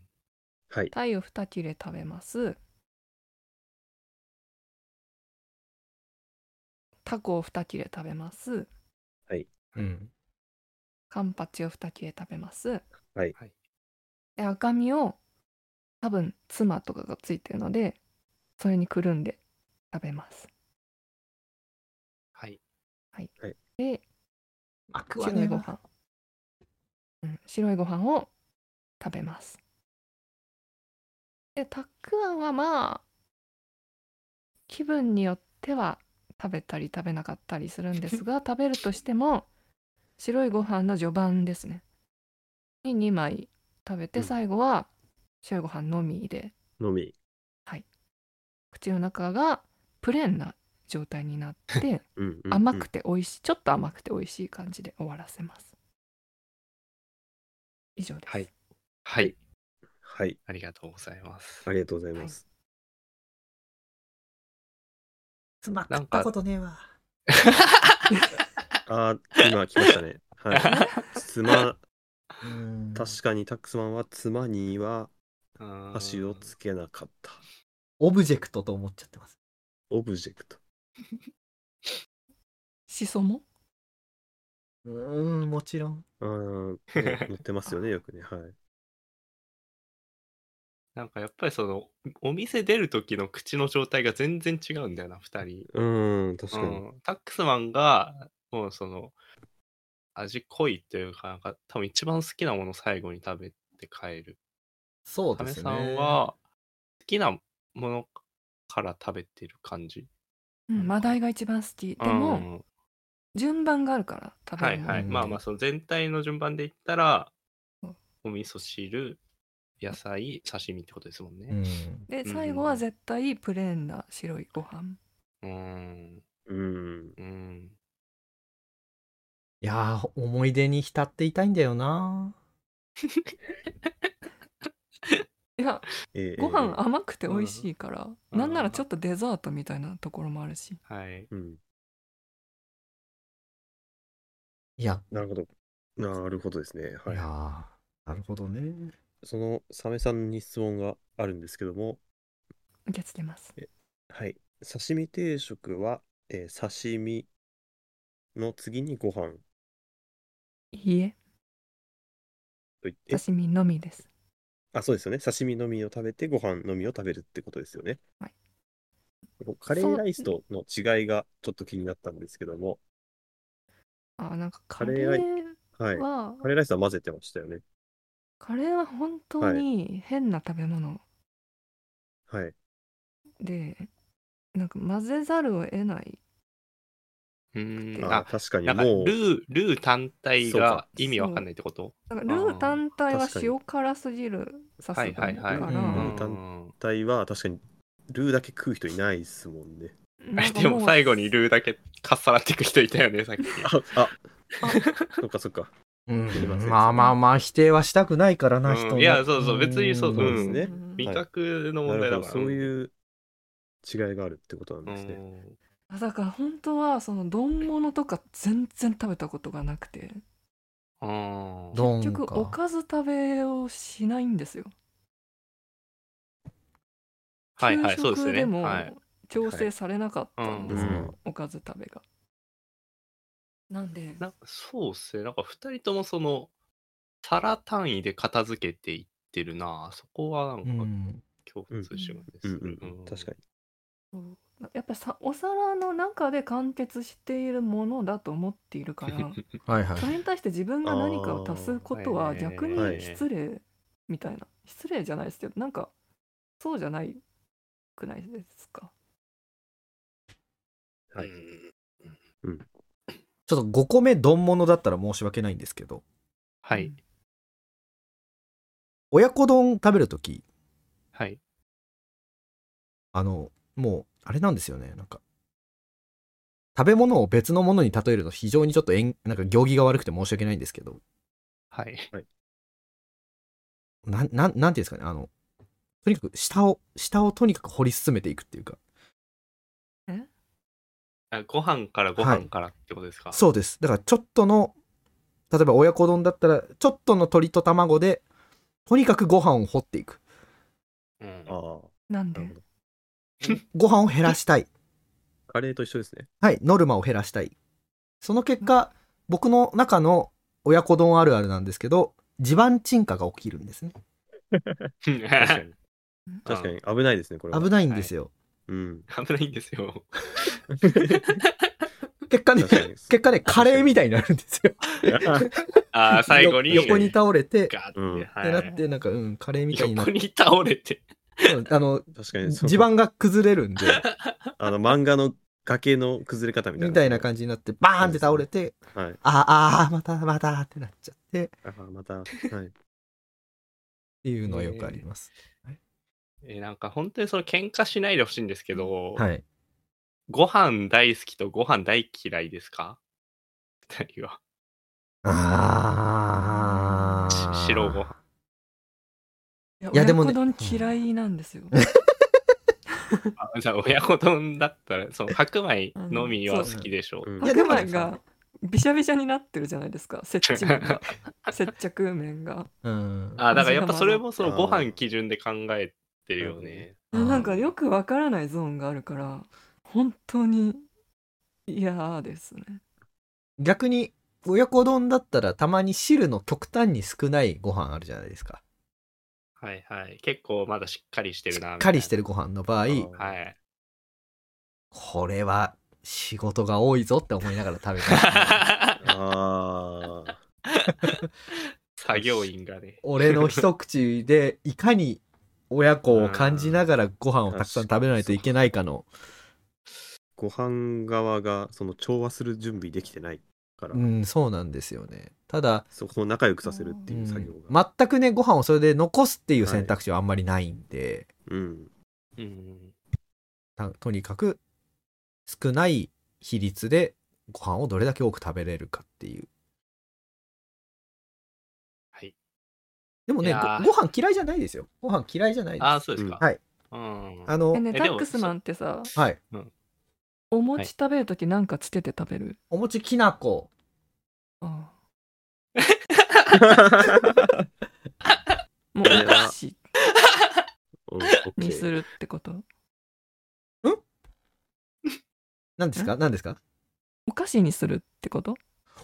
はい。タイを2切れ食べます。タコを2切れ食べます。うん。カンパチを2切れ食べます。はいはいで赤身を多分妻とかがついてるのでそれにくるんで食べます。はい。であく白いご飯、うん、白いご飯を食べます。でたくあんはまあ気分によっては食べたり食べなかったりするんですが 食べるとしても白いご飯の序盤ですねに2枚食べてうん最後は白いご飯のみでのみ。口の中がプレーンな状態になって うんうんうん甘くて美味しいちょっと甘くて美味しい感じで終わらせます以上です、はい。はい。はい。ありがとうございます。ありがとうございます。妻食ったことねえわ。あー、今来ましたね。はい。妻、うん確かにタックスマンは妻にはうん箸をつけなかった。オブジェクトと思っちゃってます。オブジェクト。しそも？うーん、もちろん。あー、ね載ってますよね、よくね。はい。なんかやっぱりその、お店出る時の口の状態が全然違うんだよな、二人。うーん、確かに。うん、タックスマンが、もうその、味濃いというか、なんか多分一番好きなものを最後に食べて帰る。そうですね。カメさんは、好きなものから食べてる感じ？うんマダイが一番好きでも、うん順番があるから食べるはいはい。うんまあまあ、その全体の順番で言ったらうん、お味噌汁、野菜、刺身ってことですもんうね。ん。でうん最後は絶対プレーンな白いご飯うーん。うん。うん。いやー、思い出に浸っていたいんだよな。いやえーご飯甘くて美味しいから、うんなんならちょっとデザートみたいなところもあるしはい。うん。いや、なるほど。なるほどですね。はいい。やー、なるほどね。そのサメさんに質問があるんですけども、受け付けますはい。刺身定食は、えー刺身の次にご飯いいえと言って、刺身のみですあ、そうですよね。刺身のみを食べて、ご飯のみを食べるってことですよね。はい。カレーライスとの違いがちょっと気になったんですけども、あなんかカカレレーはい。ーはカレーライスは混ぜてましたよね。カレーは本当に変な食べ物はい。でなんか混ぜざるを得ないうーん。ああ、確かにもう。ル、ー、ルー単体が意味わかんないってこと？なんか。ルー単体は塩辛すぎるさすがはいはいはい。うんからうん単体は確かにルーだけ食う人いないですもんね。でも最後にルーだけかっさらっていく人いたよね、さっき。あ、あ、そっかそっか。うん。まあまあまあ、否定はしたくないからな、うん。人のいやそうそう。別にそうそう。ですね。うん。味覚の。問題だから。そういう違いがあるってことなんうですね。だから本当はその丼物とか全然食べたことがなくて結局おか。かず食べをしないんですよはいはい、給そうですね。食でもはい。調整されなかったんですよ、はいうんおかず食べがなんで？なそうっすね。なんか二人ともその、皿単位で片付けていってるな。そこはなんうかん。共通しますうんる。うん、確かに。そうやっぱりさお皿の中で完結しているものだと思っているから はいはい。そ。れに対して自分が何かを足すことは逆はいに失礼みたいな。失礼じゃないですけどなんかそうじゃないくないですか？はい。うん。ちょっと5個目丼物だったら申し訳ないんですけど、はい。親子丼食べるとき、はい。あの、もう、あれなんですよね、なんか。食べ物を別のものに例えると非常にちょっとえんなんか行儀が悪くて申し訳ないんですけど、はい。なん、なん、なんていうんですかね、あの、とにかく下を、下をとにかく掘り進めていくっていうか、あご飯からご飯からってことですか、そうです。だからちょっとの、例えば親子丼だったら、ちょっとの鶏と卵で、とにかくご飯を掘っていく。うんああ、なんで。ご飯を減らしたい。カレーと一緒ですね。はい、ノルマを減らしたい。その結果、僕の中の親子丼あるあるなんですけど、地盤沈下が起きるんですね。確かに。確かに危ないですね、これは。危ないんですよ。うん。危ないんですよ。結果ね、結果ね、カレーみたいになるんですよ。ああ、最後に。よ横に倒れて、ガーって、うんはってなって、なんか、うん、カレーみたいになって、横に倒れて。うんあの、確かにそう。地盤が崩れるんで、あの、漫画の崖の崩れ方みたいな。みたいな感じになって、バーンって倒れて、じ。はい。あーあー、またまたってなっちゃって、っあまた、はい。ていうのはよくあります。えーなんか本当にその喧嘩しないでほしいんですけど、はい。ご飯大好きとご飯大嫌いですか？二人は。あーし白ご飯。いやでもね。親子丼嫌いなんですよ、あじゃあ親子丼だったら、その白米のみは好きでしょう。うん。いやでも白米がびしゃびしゃになってるじゃないですか接地面が。接着面が。うん。あだからやっぱそれもそのご飯基準で考えてるよね。あーなんかよくわからないゾーンがあるから本当に嫌ですね。逆に、親子丼だったらたまに汁の極端に少ないご飯あるじゃないですか。はいはい。結構まだしっかりしてしるな。っかりしてる。るご飯の場合、はい。これは仕事が多いぞって思いながら食べたい。ああ。作業員がね。俺の一口でいかに親子を感じながらご飯をたくさん食べないといけないかのご飯側がその調和する準備できてないから、うん、そうなんですよね。ただ、そこを仲良くさせるっていう作業が。うん全くね、ご飯をそれで残すっていう選択肢はあんまりないんで、うん。うん。たとにかく少ない比率でご飯をどれだけ多く食べれるかっていう。はい。でもね、ごご飯嫌いじゃないですよ。ご飯嫌いじゃないです。ああ、そうですか。はい。うん。あのえ、ねタックスマンってさはい。お餅食べるときなんかつけて食べる、お餅きなこ。あもうお菓子うん、オッケーにするってこと？何ですか？何ですか？お菓子にするってこと？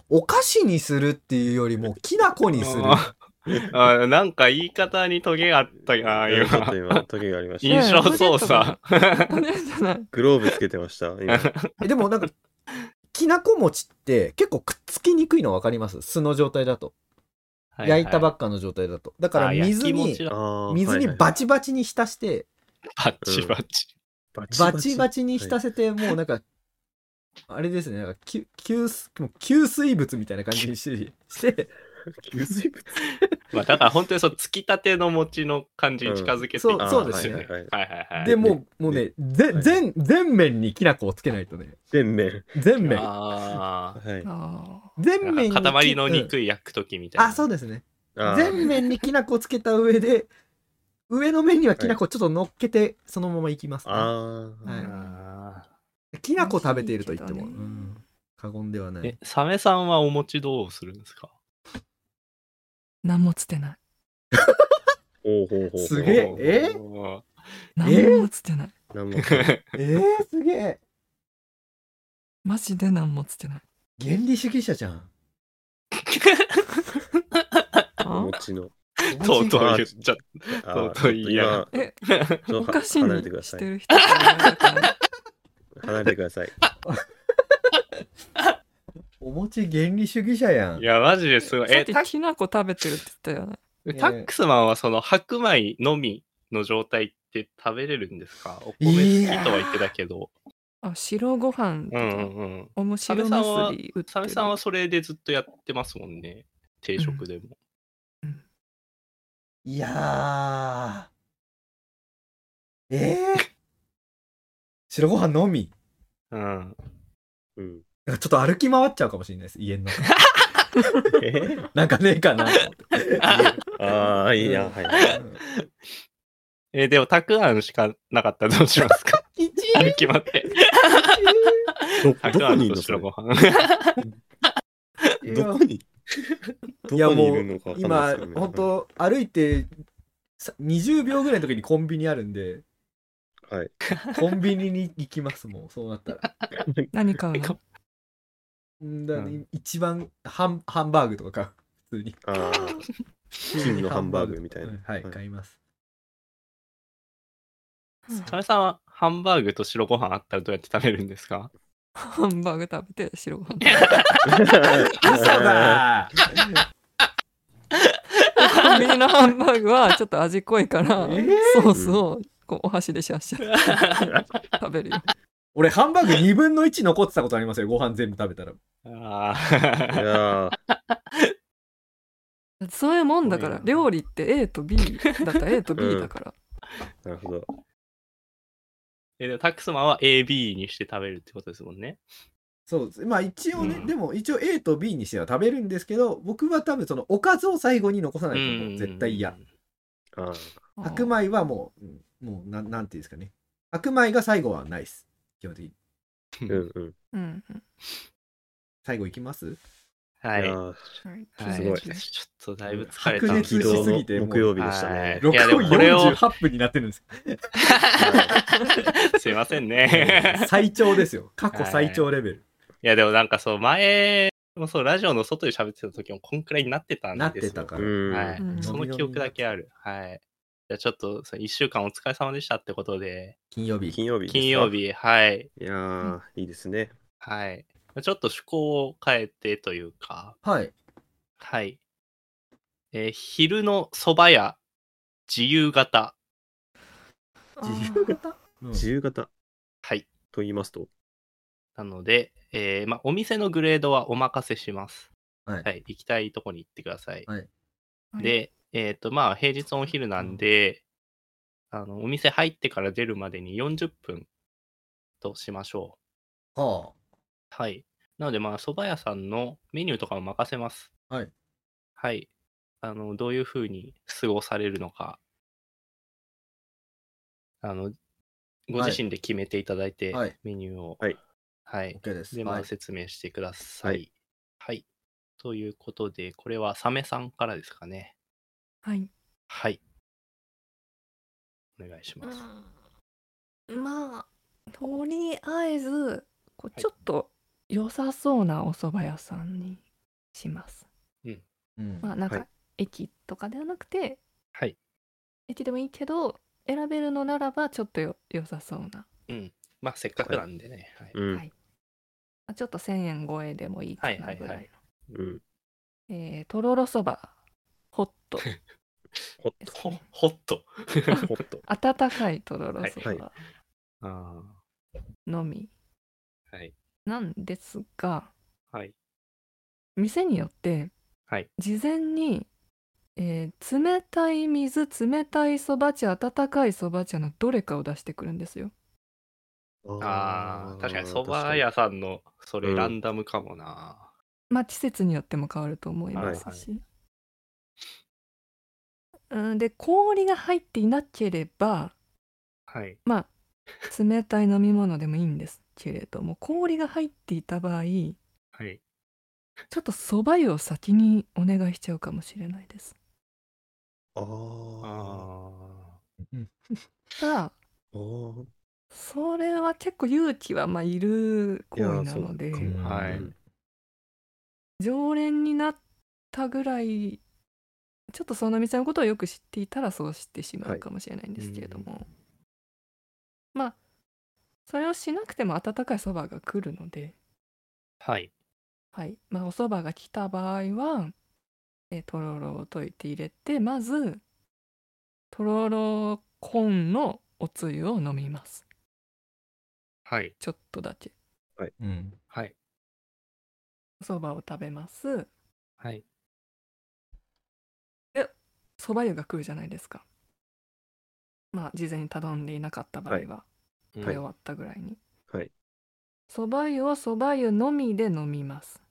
お菓子にするっていうよりも、きなこにする。あ ーなんか言い方にトゲがあったな、ちょっと今。今、時がありまし印た。象操作。グローブつけてました。今。えでもなんか、きなこ餅って結構くっつきにくいの分かります？素の状態だと。焼いたばっっかの状態だと。だから水に、水にはいはいバチバチに浸して、バチバチ。ババチバチに浸せて、もうなんか、あれですね、なんか吸吸水もう吸水物みたいな感じにして、して吸水物まあだから本当にそう、つきたての餅の感じに近づけていくうんそうそうですよねはいはいはいはい。でもう、もうね、ぜはい全、全面にきな粉をつけないとね、全面。全面。あはい。あ全面に。あ。塊のうん肉焼くときみたいな。あ、そうですね。あー全面にきな粉つけた上で、上の面にはきな粉ちょっと乗っけて、そのままいきます、ね。あはいあきな粉食べていると言っても、うん過言ではない。ーえ、サメさんはお餅どうするんですか？何もつてないー。ほうほうほうほう。すげええ？何もつてない、なんもえー、すげえ。マジで何もつてない原理主義者じゃん。おあ餅の。とうとう言っちゃっあとうーとう言いやがっえちょっとお菓子離れてにください。してる人って言われたら離れてください。お餅原理主義者やん。いや、マジですごい。さっえ、タききな粉食べてるって言ったよねタックスマンはその白米のみの状態って食べれるんですか？お米好きとは言ってたけど。あ白ご飯とか、うんうんうん。おも白サメさんはむすび売ってるサメさんはそれでずっとやってますもんね。定食でも。いやー。えー、白ご飯のみ？うん。うん。なんかちょっと歩き回っちゃうかもしれないです、家の中。え ーなんかねえかな。ああ、いいや。はいはい。え、でも、たくあんしかなかったらどうしますか？一歩きまって。ど、たくあんとどこにいるの？それ白ご飯。どこに？どいやこにいもうるのかわかん今ないですよね。本当歩いてさ20秒ぐらいの時にコンビニあるんではい。コンビニに行きますもんそうなったら 何買うのん。だ、うん。一番ハンハンバーグとか買う。普通に。ああ、金のハンバーグみたいな。うんはい、はい。買います。サメさんはハンバーグと白ご飯あったらどうやって食べるんですか？ハンバーグ食べて白ご飯。嘘だコンビニのハンバーグはちょっと味濃いから、えー。ソースをこうお箸でシャッシャッ食べるよ俺ハンバーグ2分の1残ってたことありますよ。ご飯全部食べたら。あいーやー。そういうもんだから。料理って A と B だったら A と B だから、なるほど。えでもタックスマンは AB にして食べるってことですもんね。そうです。まあ一応ね、うん。でも一応 A と B にしては食べるんですけど僕は多分そのおかずを最後に残さないともう。絶対嫌。ああ、白米はもううんもうなんなんていうんですかね。白米が最後はないです基本的にうんうん。うんうん。最後いきます？はい。すごい。ちょっとだいぶ疲れた。白熱しすぎて木曜日でしたはね。い。いやで6分もこれを48分になってるんです。すいませんね。最長ですよ。過去最長レベル、い。やでもなんかそう、前もそう、ラジオの外で喋ってた時もこんくらいになってたんですよ。なってたから、うん。はい、うん。その記憶だけある。はい。じゃあちょっと、1週間お疲れ様でしたってことで、金曜日金曜日金曜。日、はい。いやー、いいですね。はい。ちょっと趣向を変えてというか、はいはい。えー昼の蕎麦屋、自由形。自由形、うん自由形はい。と言いますと？なので、えーまあ、お店のグレードはお任せします。はい。はい。行きたいとこに行ってください。はいで、えっ、と、まあ、平日のお昼なんで、あの、お店入ってから出るまでに40分としましょはう。はい。なので、まあ、蕎麦屋さんのメニューとかも任せます。はい。はい。あの、どういうふうに過ごされるのか、あの、ご自身で決めていただいて、はいメニューを。はい。はい。OK です。で、まあ、はい。説明してください。はいはい。ということで、これはサメさんからですかね。はい。はい。お願いします。まあとりあえずこはいうちょっと良さそうなお蕎麦屋さんにします。うんまあなんかはい駅とかではなくてはい。駅でもいいけど選べるのならばちょっとよ良さそうな、うん。まあ、せっかくなんでね。はい。うん。はいまあ、ちょっと1,000円超えでもいいかはいははいないぐらいうん。の。えーとろろそばホット ホッほですね。ホット。ト。ホット。温かいとろろそはいばあのみあ。はい。なんですがはい。店によってはい。事前に、えー冷たい水冷たいそば茶温かいそば茶のどれかを出してくるんですよああ、確かに蕎確麦屋さんのそれうんランダムかもな。まあ季節によっても変わると思いますし、うん、で氷が入っていなければはい。まあ冷たい飲み物でもいいんですけれども氷が入っていた場合ちはい。ょっとそば湯を先にお願いしちゃうかもしれないですあああ。があーそれは結構勇気はまあいる行為なのでそうかもはいうん常連になったぐらいちょっとその店のことをよく知っていたらそうしてしまうかもしれないんですけれども、まあそれをしなくても温かいそばが来るので、あ。はい。はいまあ、おそばが来た場合はえとろろを溶いて入れてまずとろろコーンのおつゆを飲みますはい。ちょっとだけうん。はい。おそばを食べますはい。そば湯が来るじゃないですか。まあ事前に頼んでいなかった場合は、うん食べ終わったぐらいに。はい。そば湯をそば湯のみで飲みます。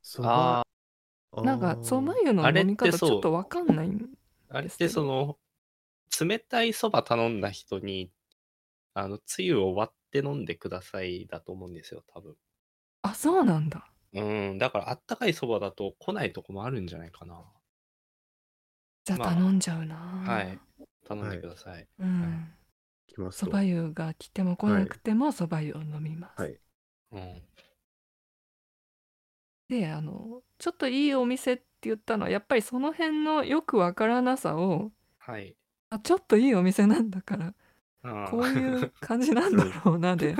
そあばなんかそば湯のあれ飲み方ちょっとわかんないんあ、あれってその、冷たいそば頼んだ人に、あの、つゆを割って飲んでくださいだと思うんですよ、多分。あそうなんだ。うん、だからあったかいそばだと来ないとこもあるんじゃないかな。じゃあまあ頼んじゃうな、はい。頼んでください。うん。来まそば湯が来ても来なくてもそば湯を飲みます、はい。うん。であのちょっといいお店って言ったのはやっぱりその辺のよくわからなさをはい。あちょっといいお店なんだからあこういう感じなんだろうなで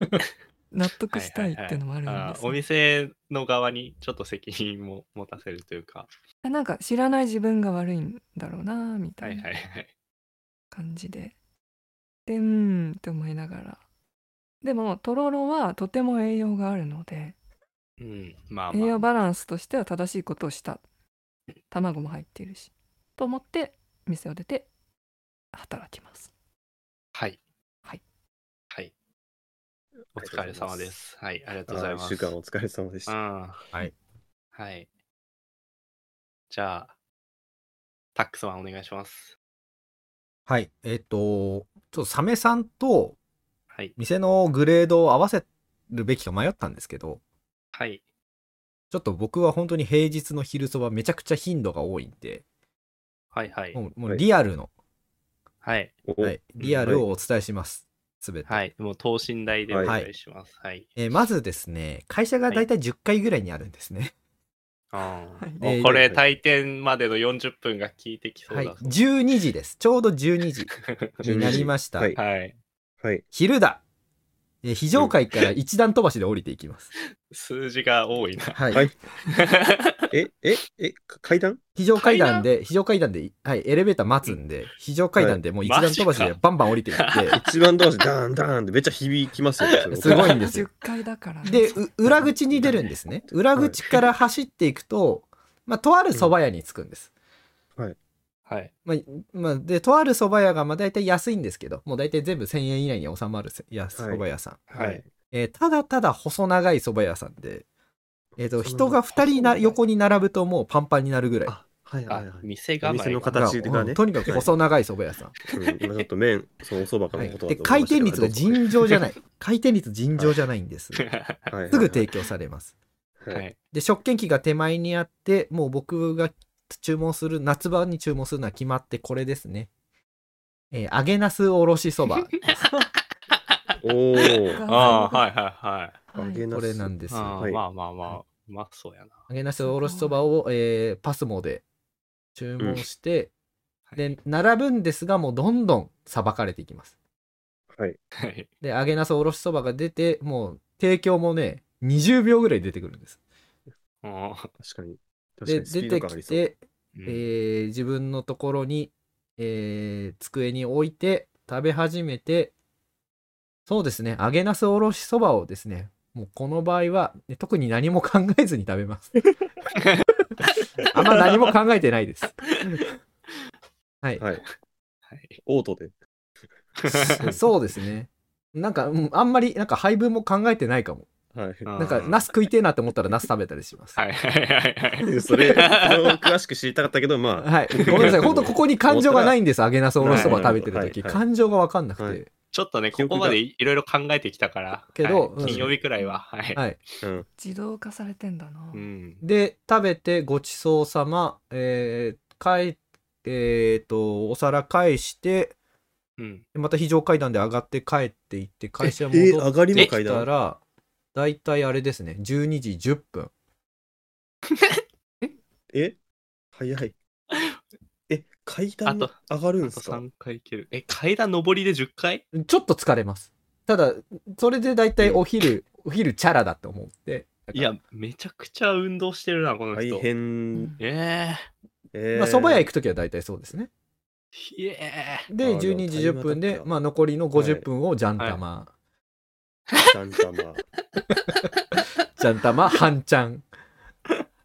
納得したいっていうのもあるんですよ、はいはいはいあお店の側にちょっと責任も持たせるというか。なんか知らない自分が悪いんだろうなみたはいいないははい。感じで、でうーんって思いながらでもとろろはとても栄養があるのでうん。まあ栄養まあ。バランスとしては正しいことをした卵も入っているしと思って店を出て働きますはい。はい。はい。お疲れ様です。はい。ありがとうございます。一週間お疲れ様でした。うん。はい。はい。じゃあ、タックスマンお願いします。はい。えっ、と、ちょっとサメさんとはい。店のグレードを合わせるべきか迷ったんですけど、はい。ちょっと僕は本当に平日の昼そばめちゃくちゃ頻度が多いんで、はいはい。もうリアルの、はい。おはい、リアルをお伝えします。すべて。はい。もう等身大でお願いします。はい。えーまずですね、会社がだいたい10回ぐらいにあるんですね。あ はいーでもうこれ、退店までの40分が効いてきそうはい。だぞ。12時です。ちょうど12時になりました。はいはい。はい。昼だえー非常階から一段飛ばしで降りていきます。数字が多いな。はい。はい え、え、え、か階段？非常階段で、非常階段で、はい、エレベーター待つんで、非常階段でもう一段飛ばしマジかでバンバン降りていって、一番同士ダーンダーンってめっちゃ響きますよね。そ れすごいんですよ10階だからね。で、う裏口に出るんですね。裏口から走っていくと、まあ、とある蕎麦屋に着くんです。はい。まあ、まあ、で、とある蕎麦屋が、まあ、大体安いんですけど、もう大体全部1000円以内に収まるせや蕎麦屋さん。はい。えーただただ細長い蕎麦屋さんで、えっ、と、人が2人な横に並ぶともうパンパンになるぐらい。あ、はいはいあは、い。店が。店の形がね。うんとにかく細長い蕎麦屋さん。うん今ちょっと麺、そのお蕎麦かはいのことだで、と思いましたけど回転率が尋常じゃない。回転率尋常じゃないんです。すはいはいぐ提供されます。はいはい。で、食券機が手前にあって、もう僕が注文する、夏場に注文するのは決まってこれですね。えー揚げなすおろしそば。おー。ああ、はいはいはい。はい揚げなすこれなんですよ。はいまあまあまあ、うまそうやな。揚げなすおろしそばを、えーパスモで注文して、うんで、並ぶんですが、もうどんどんさばかれていきます。はい。はい。で、揚げなすおろしそばが出て、もう提供もね、20秒ぐらい出てくるんです。あ確かに。で、出て。きて、ーえー自分のところに、えー机に置いて食べ始めて、そうですね、揚げなすおろしそばをですね、もうこの場合は、ね特に何も考えずに食べます。あんま何も考えてないです。はい。はい。はい。オートで。そうですね。なんか、うんあんまり、なんか配分も考えてないかも。はい。なんか、ナス食いてえなって思ったらナス食べたりします。はいはいはいはい。それ、詳しく知りたかったけど、まあ、はい。ごめんなさい。本当ここに感情がないんです。揚げなすおろしそば食べてる時感情がわかんなくはいて。ちょっとね、ここまでいろいろ考えてきたから。けど金曜日くらいは。はい。はい。うん。自動化されてんだな。うん。で、食べてごちそうさま、えー、帰えっ、と、お皿返して、うん。また非常階段で上がって帰っていって、会社ええ戻上がりってきたら、だいたいあれですね、12時10分。え？早い。え、階段あと上がるんあとすか3回いける。え、階段上りで10回ちょっと疲れます。ただ、それでだいたいお昼、お昼チャラだと思って。いや、めちゃくちゃ運動してるな、この人。大変。ええーまあ、蕎麦屋行くときは大体そうですね。で、あーでも12時10分で、まあ、残りの50分をジャン玉、ちゃんたま。ジャン玉、半ちゃん、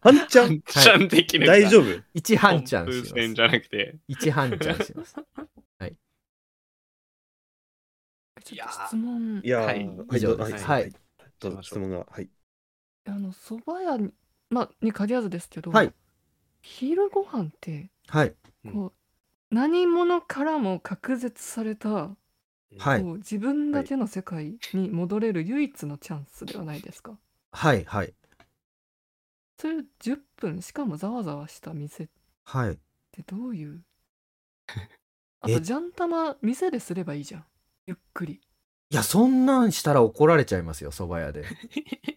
半ちゃん？ー。ちゃんできる。大丈夫？1半ちゃん風します。船じゃなくて。1半ちゃんします。ちょっと質問いやー、はい以上ですはいはいどうぞ質問が。はい。あの蕎麦屋に,、まあ、に限らずですけど、はい昼ご飯ってはい。こう何者からも隔絶された、はいこう自分だけの世界に戻れる唯一のチャンスではないですか？はい。はい。それ10分しかもざわざわした店っはい。てどういう？あえ？とジャン玉店ですればいいじゃんゆっくりいや、そんなんしたら怒られちゃいますよ、蕎麦屋で。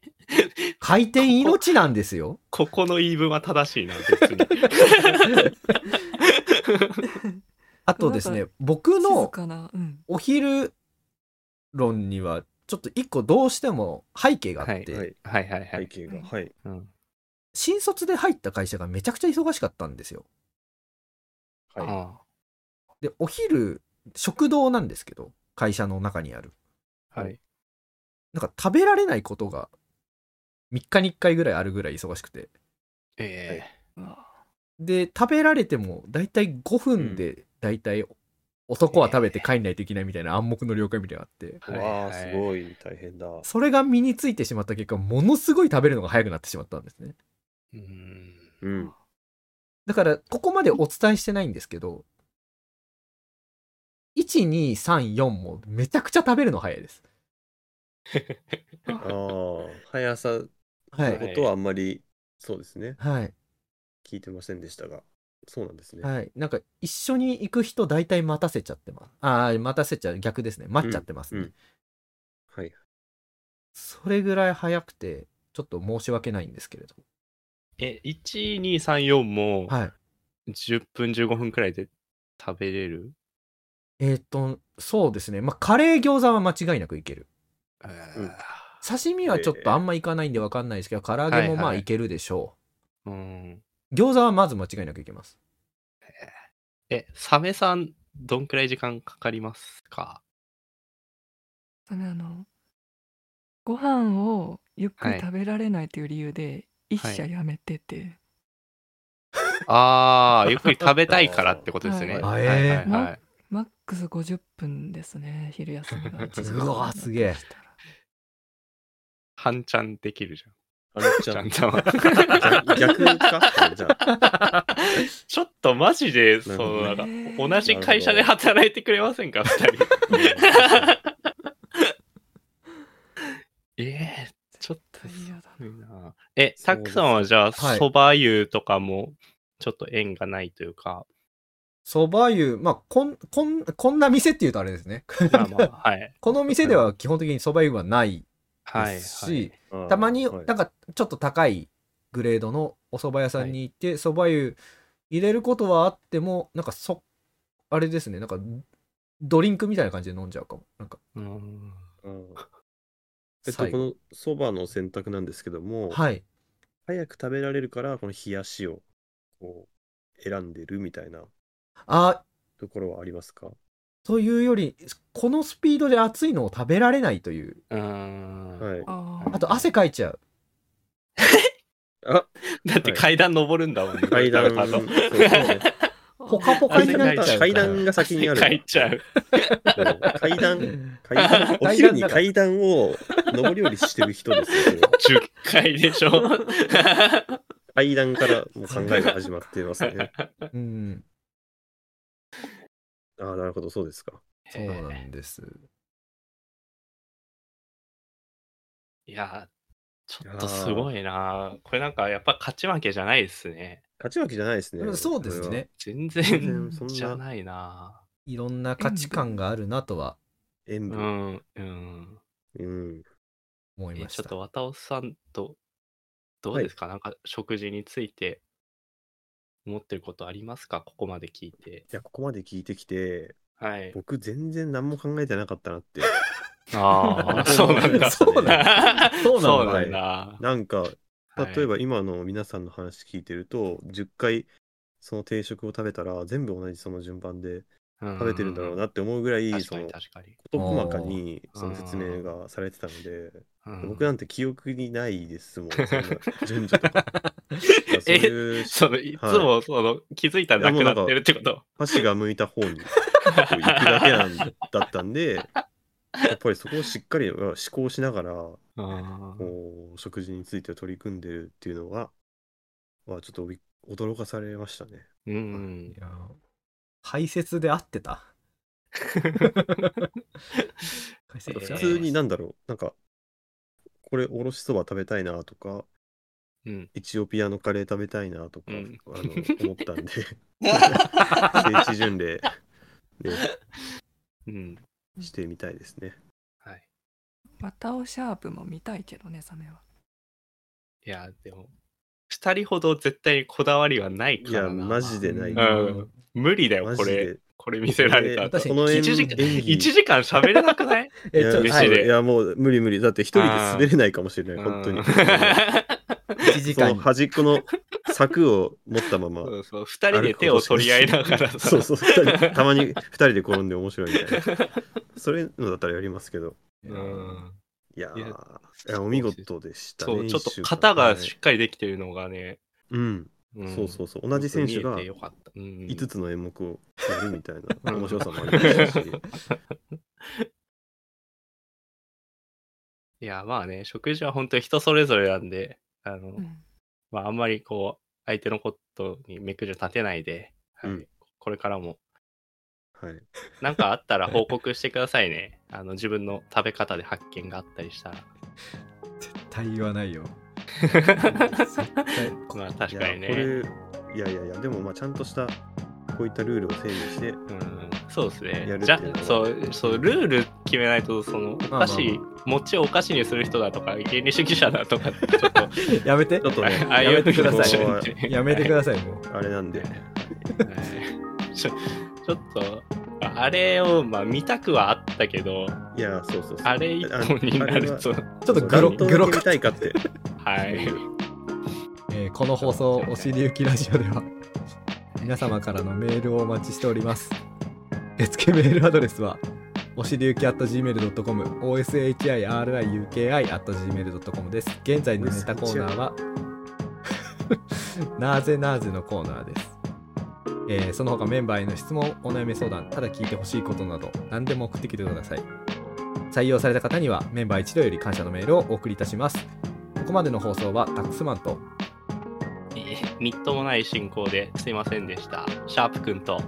回転命なんですよ。ここの言い分は正しいな、別に。あとですね、僕静のお昼論には、ちょっと一個どうしても背景があって、はい。はいはいはい。背景が。はい。うん新卒で入った会社がめちゃくちゃ忙しかったんですよ。はい。あで、お昼、食堂なんですけど、会社の中にある。あはい。なんか食べられないことが3日に1回ぐらいあるぐらい忙しくて。えうわで、食べられても大体5分で大体男は食べて帰んないといけないみたいな暗黙の了解みたいなのがあって、えわあ、すごい大変だ。それが身についてしまった結果、ものすごい食べるのが早くなってしまったんですね。い。うん。うん。だから、ここまでお伝えしてないんですけど、1、2、3、4もめちゃくちゃ食べるの早いです。ああ、速さはのい。ことはあんまり、そうですね。はい。聞いてませんでしたが。そうなんですね。はい。なんか、一緒に行く人大体待たせちゃってます。ああ、待たせちゃう。逆ですね。待っちゃってますね。うんうんはい。それぐらい早くて、ちょっと申し訳ないんですけれど。え、1、2、3、4もはい。10分、15分くらいで食べれる？えっ、と、そうですね。まあ、カレー餃子は間違いなくいける。うん刺身はちょっとあんまいかないんでわかんないですけど、唐揚げもまはいはいあいけるでしょうん。う。餃子はまず間違いなくいけます。え、サメさん、どんくらい時間かかりますか？あのあのご飯をゆっくはい。り食べられないという理由で、一はい。社やめてて、ああ、ゆっくり食べたいからってことですね。はい。はい。はいえはいはい。マックス50分ですね昼休みが1時間うわすげえ。半ちゃんできるじゃん。ゃんちゃんちゃんは。逆か？じゃあ ちょっとマジで、その、なんか、えー同じ会社で働いてくれませんか、二人。ええちょっと嫌だな。え、そうですタックさんはじゃあ、はいそば湯とかも、ちょっと縁がないというか、蕎麦湯、まあ、こん、こん、こんな店って言うとあれですね。まあまあ、はい。この店では基本的に蕎麦湯はないはい。はいですし、あーたまにはい。なんかちょっと高いグレードのお蕎麦屋さんに行って蕎麦湯入れることはあってもなんかそあれですね。なんかドリンクみたいな感じで飲んじゃうかも。なんかうん。うん。えっと、このそばの選択なんですけども、はい。早く食べられるから、この冷やしをこう選んでるみたいなあところはありますか？というよりこのスピードで熱いのを食べられないといううん。はい。あと汗かいちゃうあだって階段登るんだもんね。階段、これそう。ポカポカになっちゃうから階段が先にある。階段、階段、お昼に階段を上り下りしてる人ですよ。10回でしょ。階段からもう考えが始まってますね。うんああ、なるほど、そうですか。そうなんですいや、ちょっとすごいな。これなんかやっぱ勝ち負けじゃないですね。勝ち負けじゃないですね。そうですね全全然然そんなじゃないな。いろんな価値観があるなとは。塩う分。ん、うん。うん。え思いましたちょっと渡尾さんと、どうですか、なんか食事について思ってることありますか？ここまで聞いて。いや、ここまで聞いてきて、はい。僕全然何も考えてなかったなって。ああ、そうなんだ。そうなんだ。そうなんだなんか、はい例えば今の皆さんの話聞いてると、10回その定食を食べたら全部同じその順番で食べてるんだろうなって思うぐらい、確かそのに確かに。事細かにその説明がされてたので、うん僕なんて記憶にないですもん、そんな順序とか。そういうそのい。つもその、気づいたらなくなってるってこと？箸が向いた方に行くだけなんだったんで、やっぱりそこをしっかり思考しながら、こう食事について取り組んでるっていうのは、まあ、ちょっとび驚かされましたね。うんい。や排泄で合ってた？普通になんだろう、なんか、これおろしそば食べたいなとか、うん。エチオピアのカレー食べたいなとか、うんあの思ったんで、聖地巡礼、ね、うん。してみたいですね。はい。バタオシャープも見たいけどねサメはいや、でも、二人ほど絶対にこだわりはないいや、からな。マジでない。うん無理だよ、マジこれで。。これ見せられたら。私この演一時間演技1時間喋れなくない？えちょはいでいや、もう無理無理。だって一人で滑れないかもしれない、本当に。うん 1時間端っこの柵を持ったまま。そうそう、二人で手を取り合いながらさ。そうそう、たまに二人で転んで面白いみたいな。それのだったらやりますけど。うん。いやーいやお見事でしたね。そう、ちょっと型がはいしっかりできてるのがね。うん、んそうそうそう。同じ選手が見えてよかった。うん、5つの演目をやるみたいなうん面白さもありましたし。いや、まあね、食事は本当に人それぞれなんで、あの、うんまあ、あんまりこう、相手のことに目くじを立てないで、はいうんこれからも、はい。なんかあったら報告してくださいね。あの、自分の食べ方で発見があったりしたら。絶対言わないよまあ、確かにいや、こね。れ、いやいやいや、でもまあちゃんとしたこういったルールを整理して、うん、そうですね。じゃそう、そう、ルール決めないと、その、おまあまあ菓子、餅をお菓子にする人だとか、原理主義者だとか、ちょっと、やめて。ちょっとね、やめてください。やめてくださいもう。あれなんで、はいちょっとあれを、まあ、見たくはあったけど、いや、そうそうそう。あれ一本になると、ちょっとグログロ見たいかって。はい。えーこの放送「おしりゆきラジオ」では皆様からのメールをお待ちしております受付メールアドレスはおしりゆき .gmail.com oshiruki.gmail.com です現在のネタコーナーは なぜなぜのコーナーです、えーその他メンバーへの質問お悩み相談ただ聞いてほしいことなど何でも送ってきてください採用された方にはメンバー一同より感謝のメールをお送りいたしますここまでの放送はタックスマンとえーみっともない進行ですいませんでした。シャープくんと、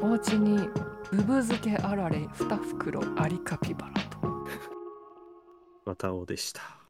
お家にブブ漬けあられ2袋アリカピバラとまたおでした。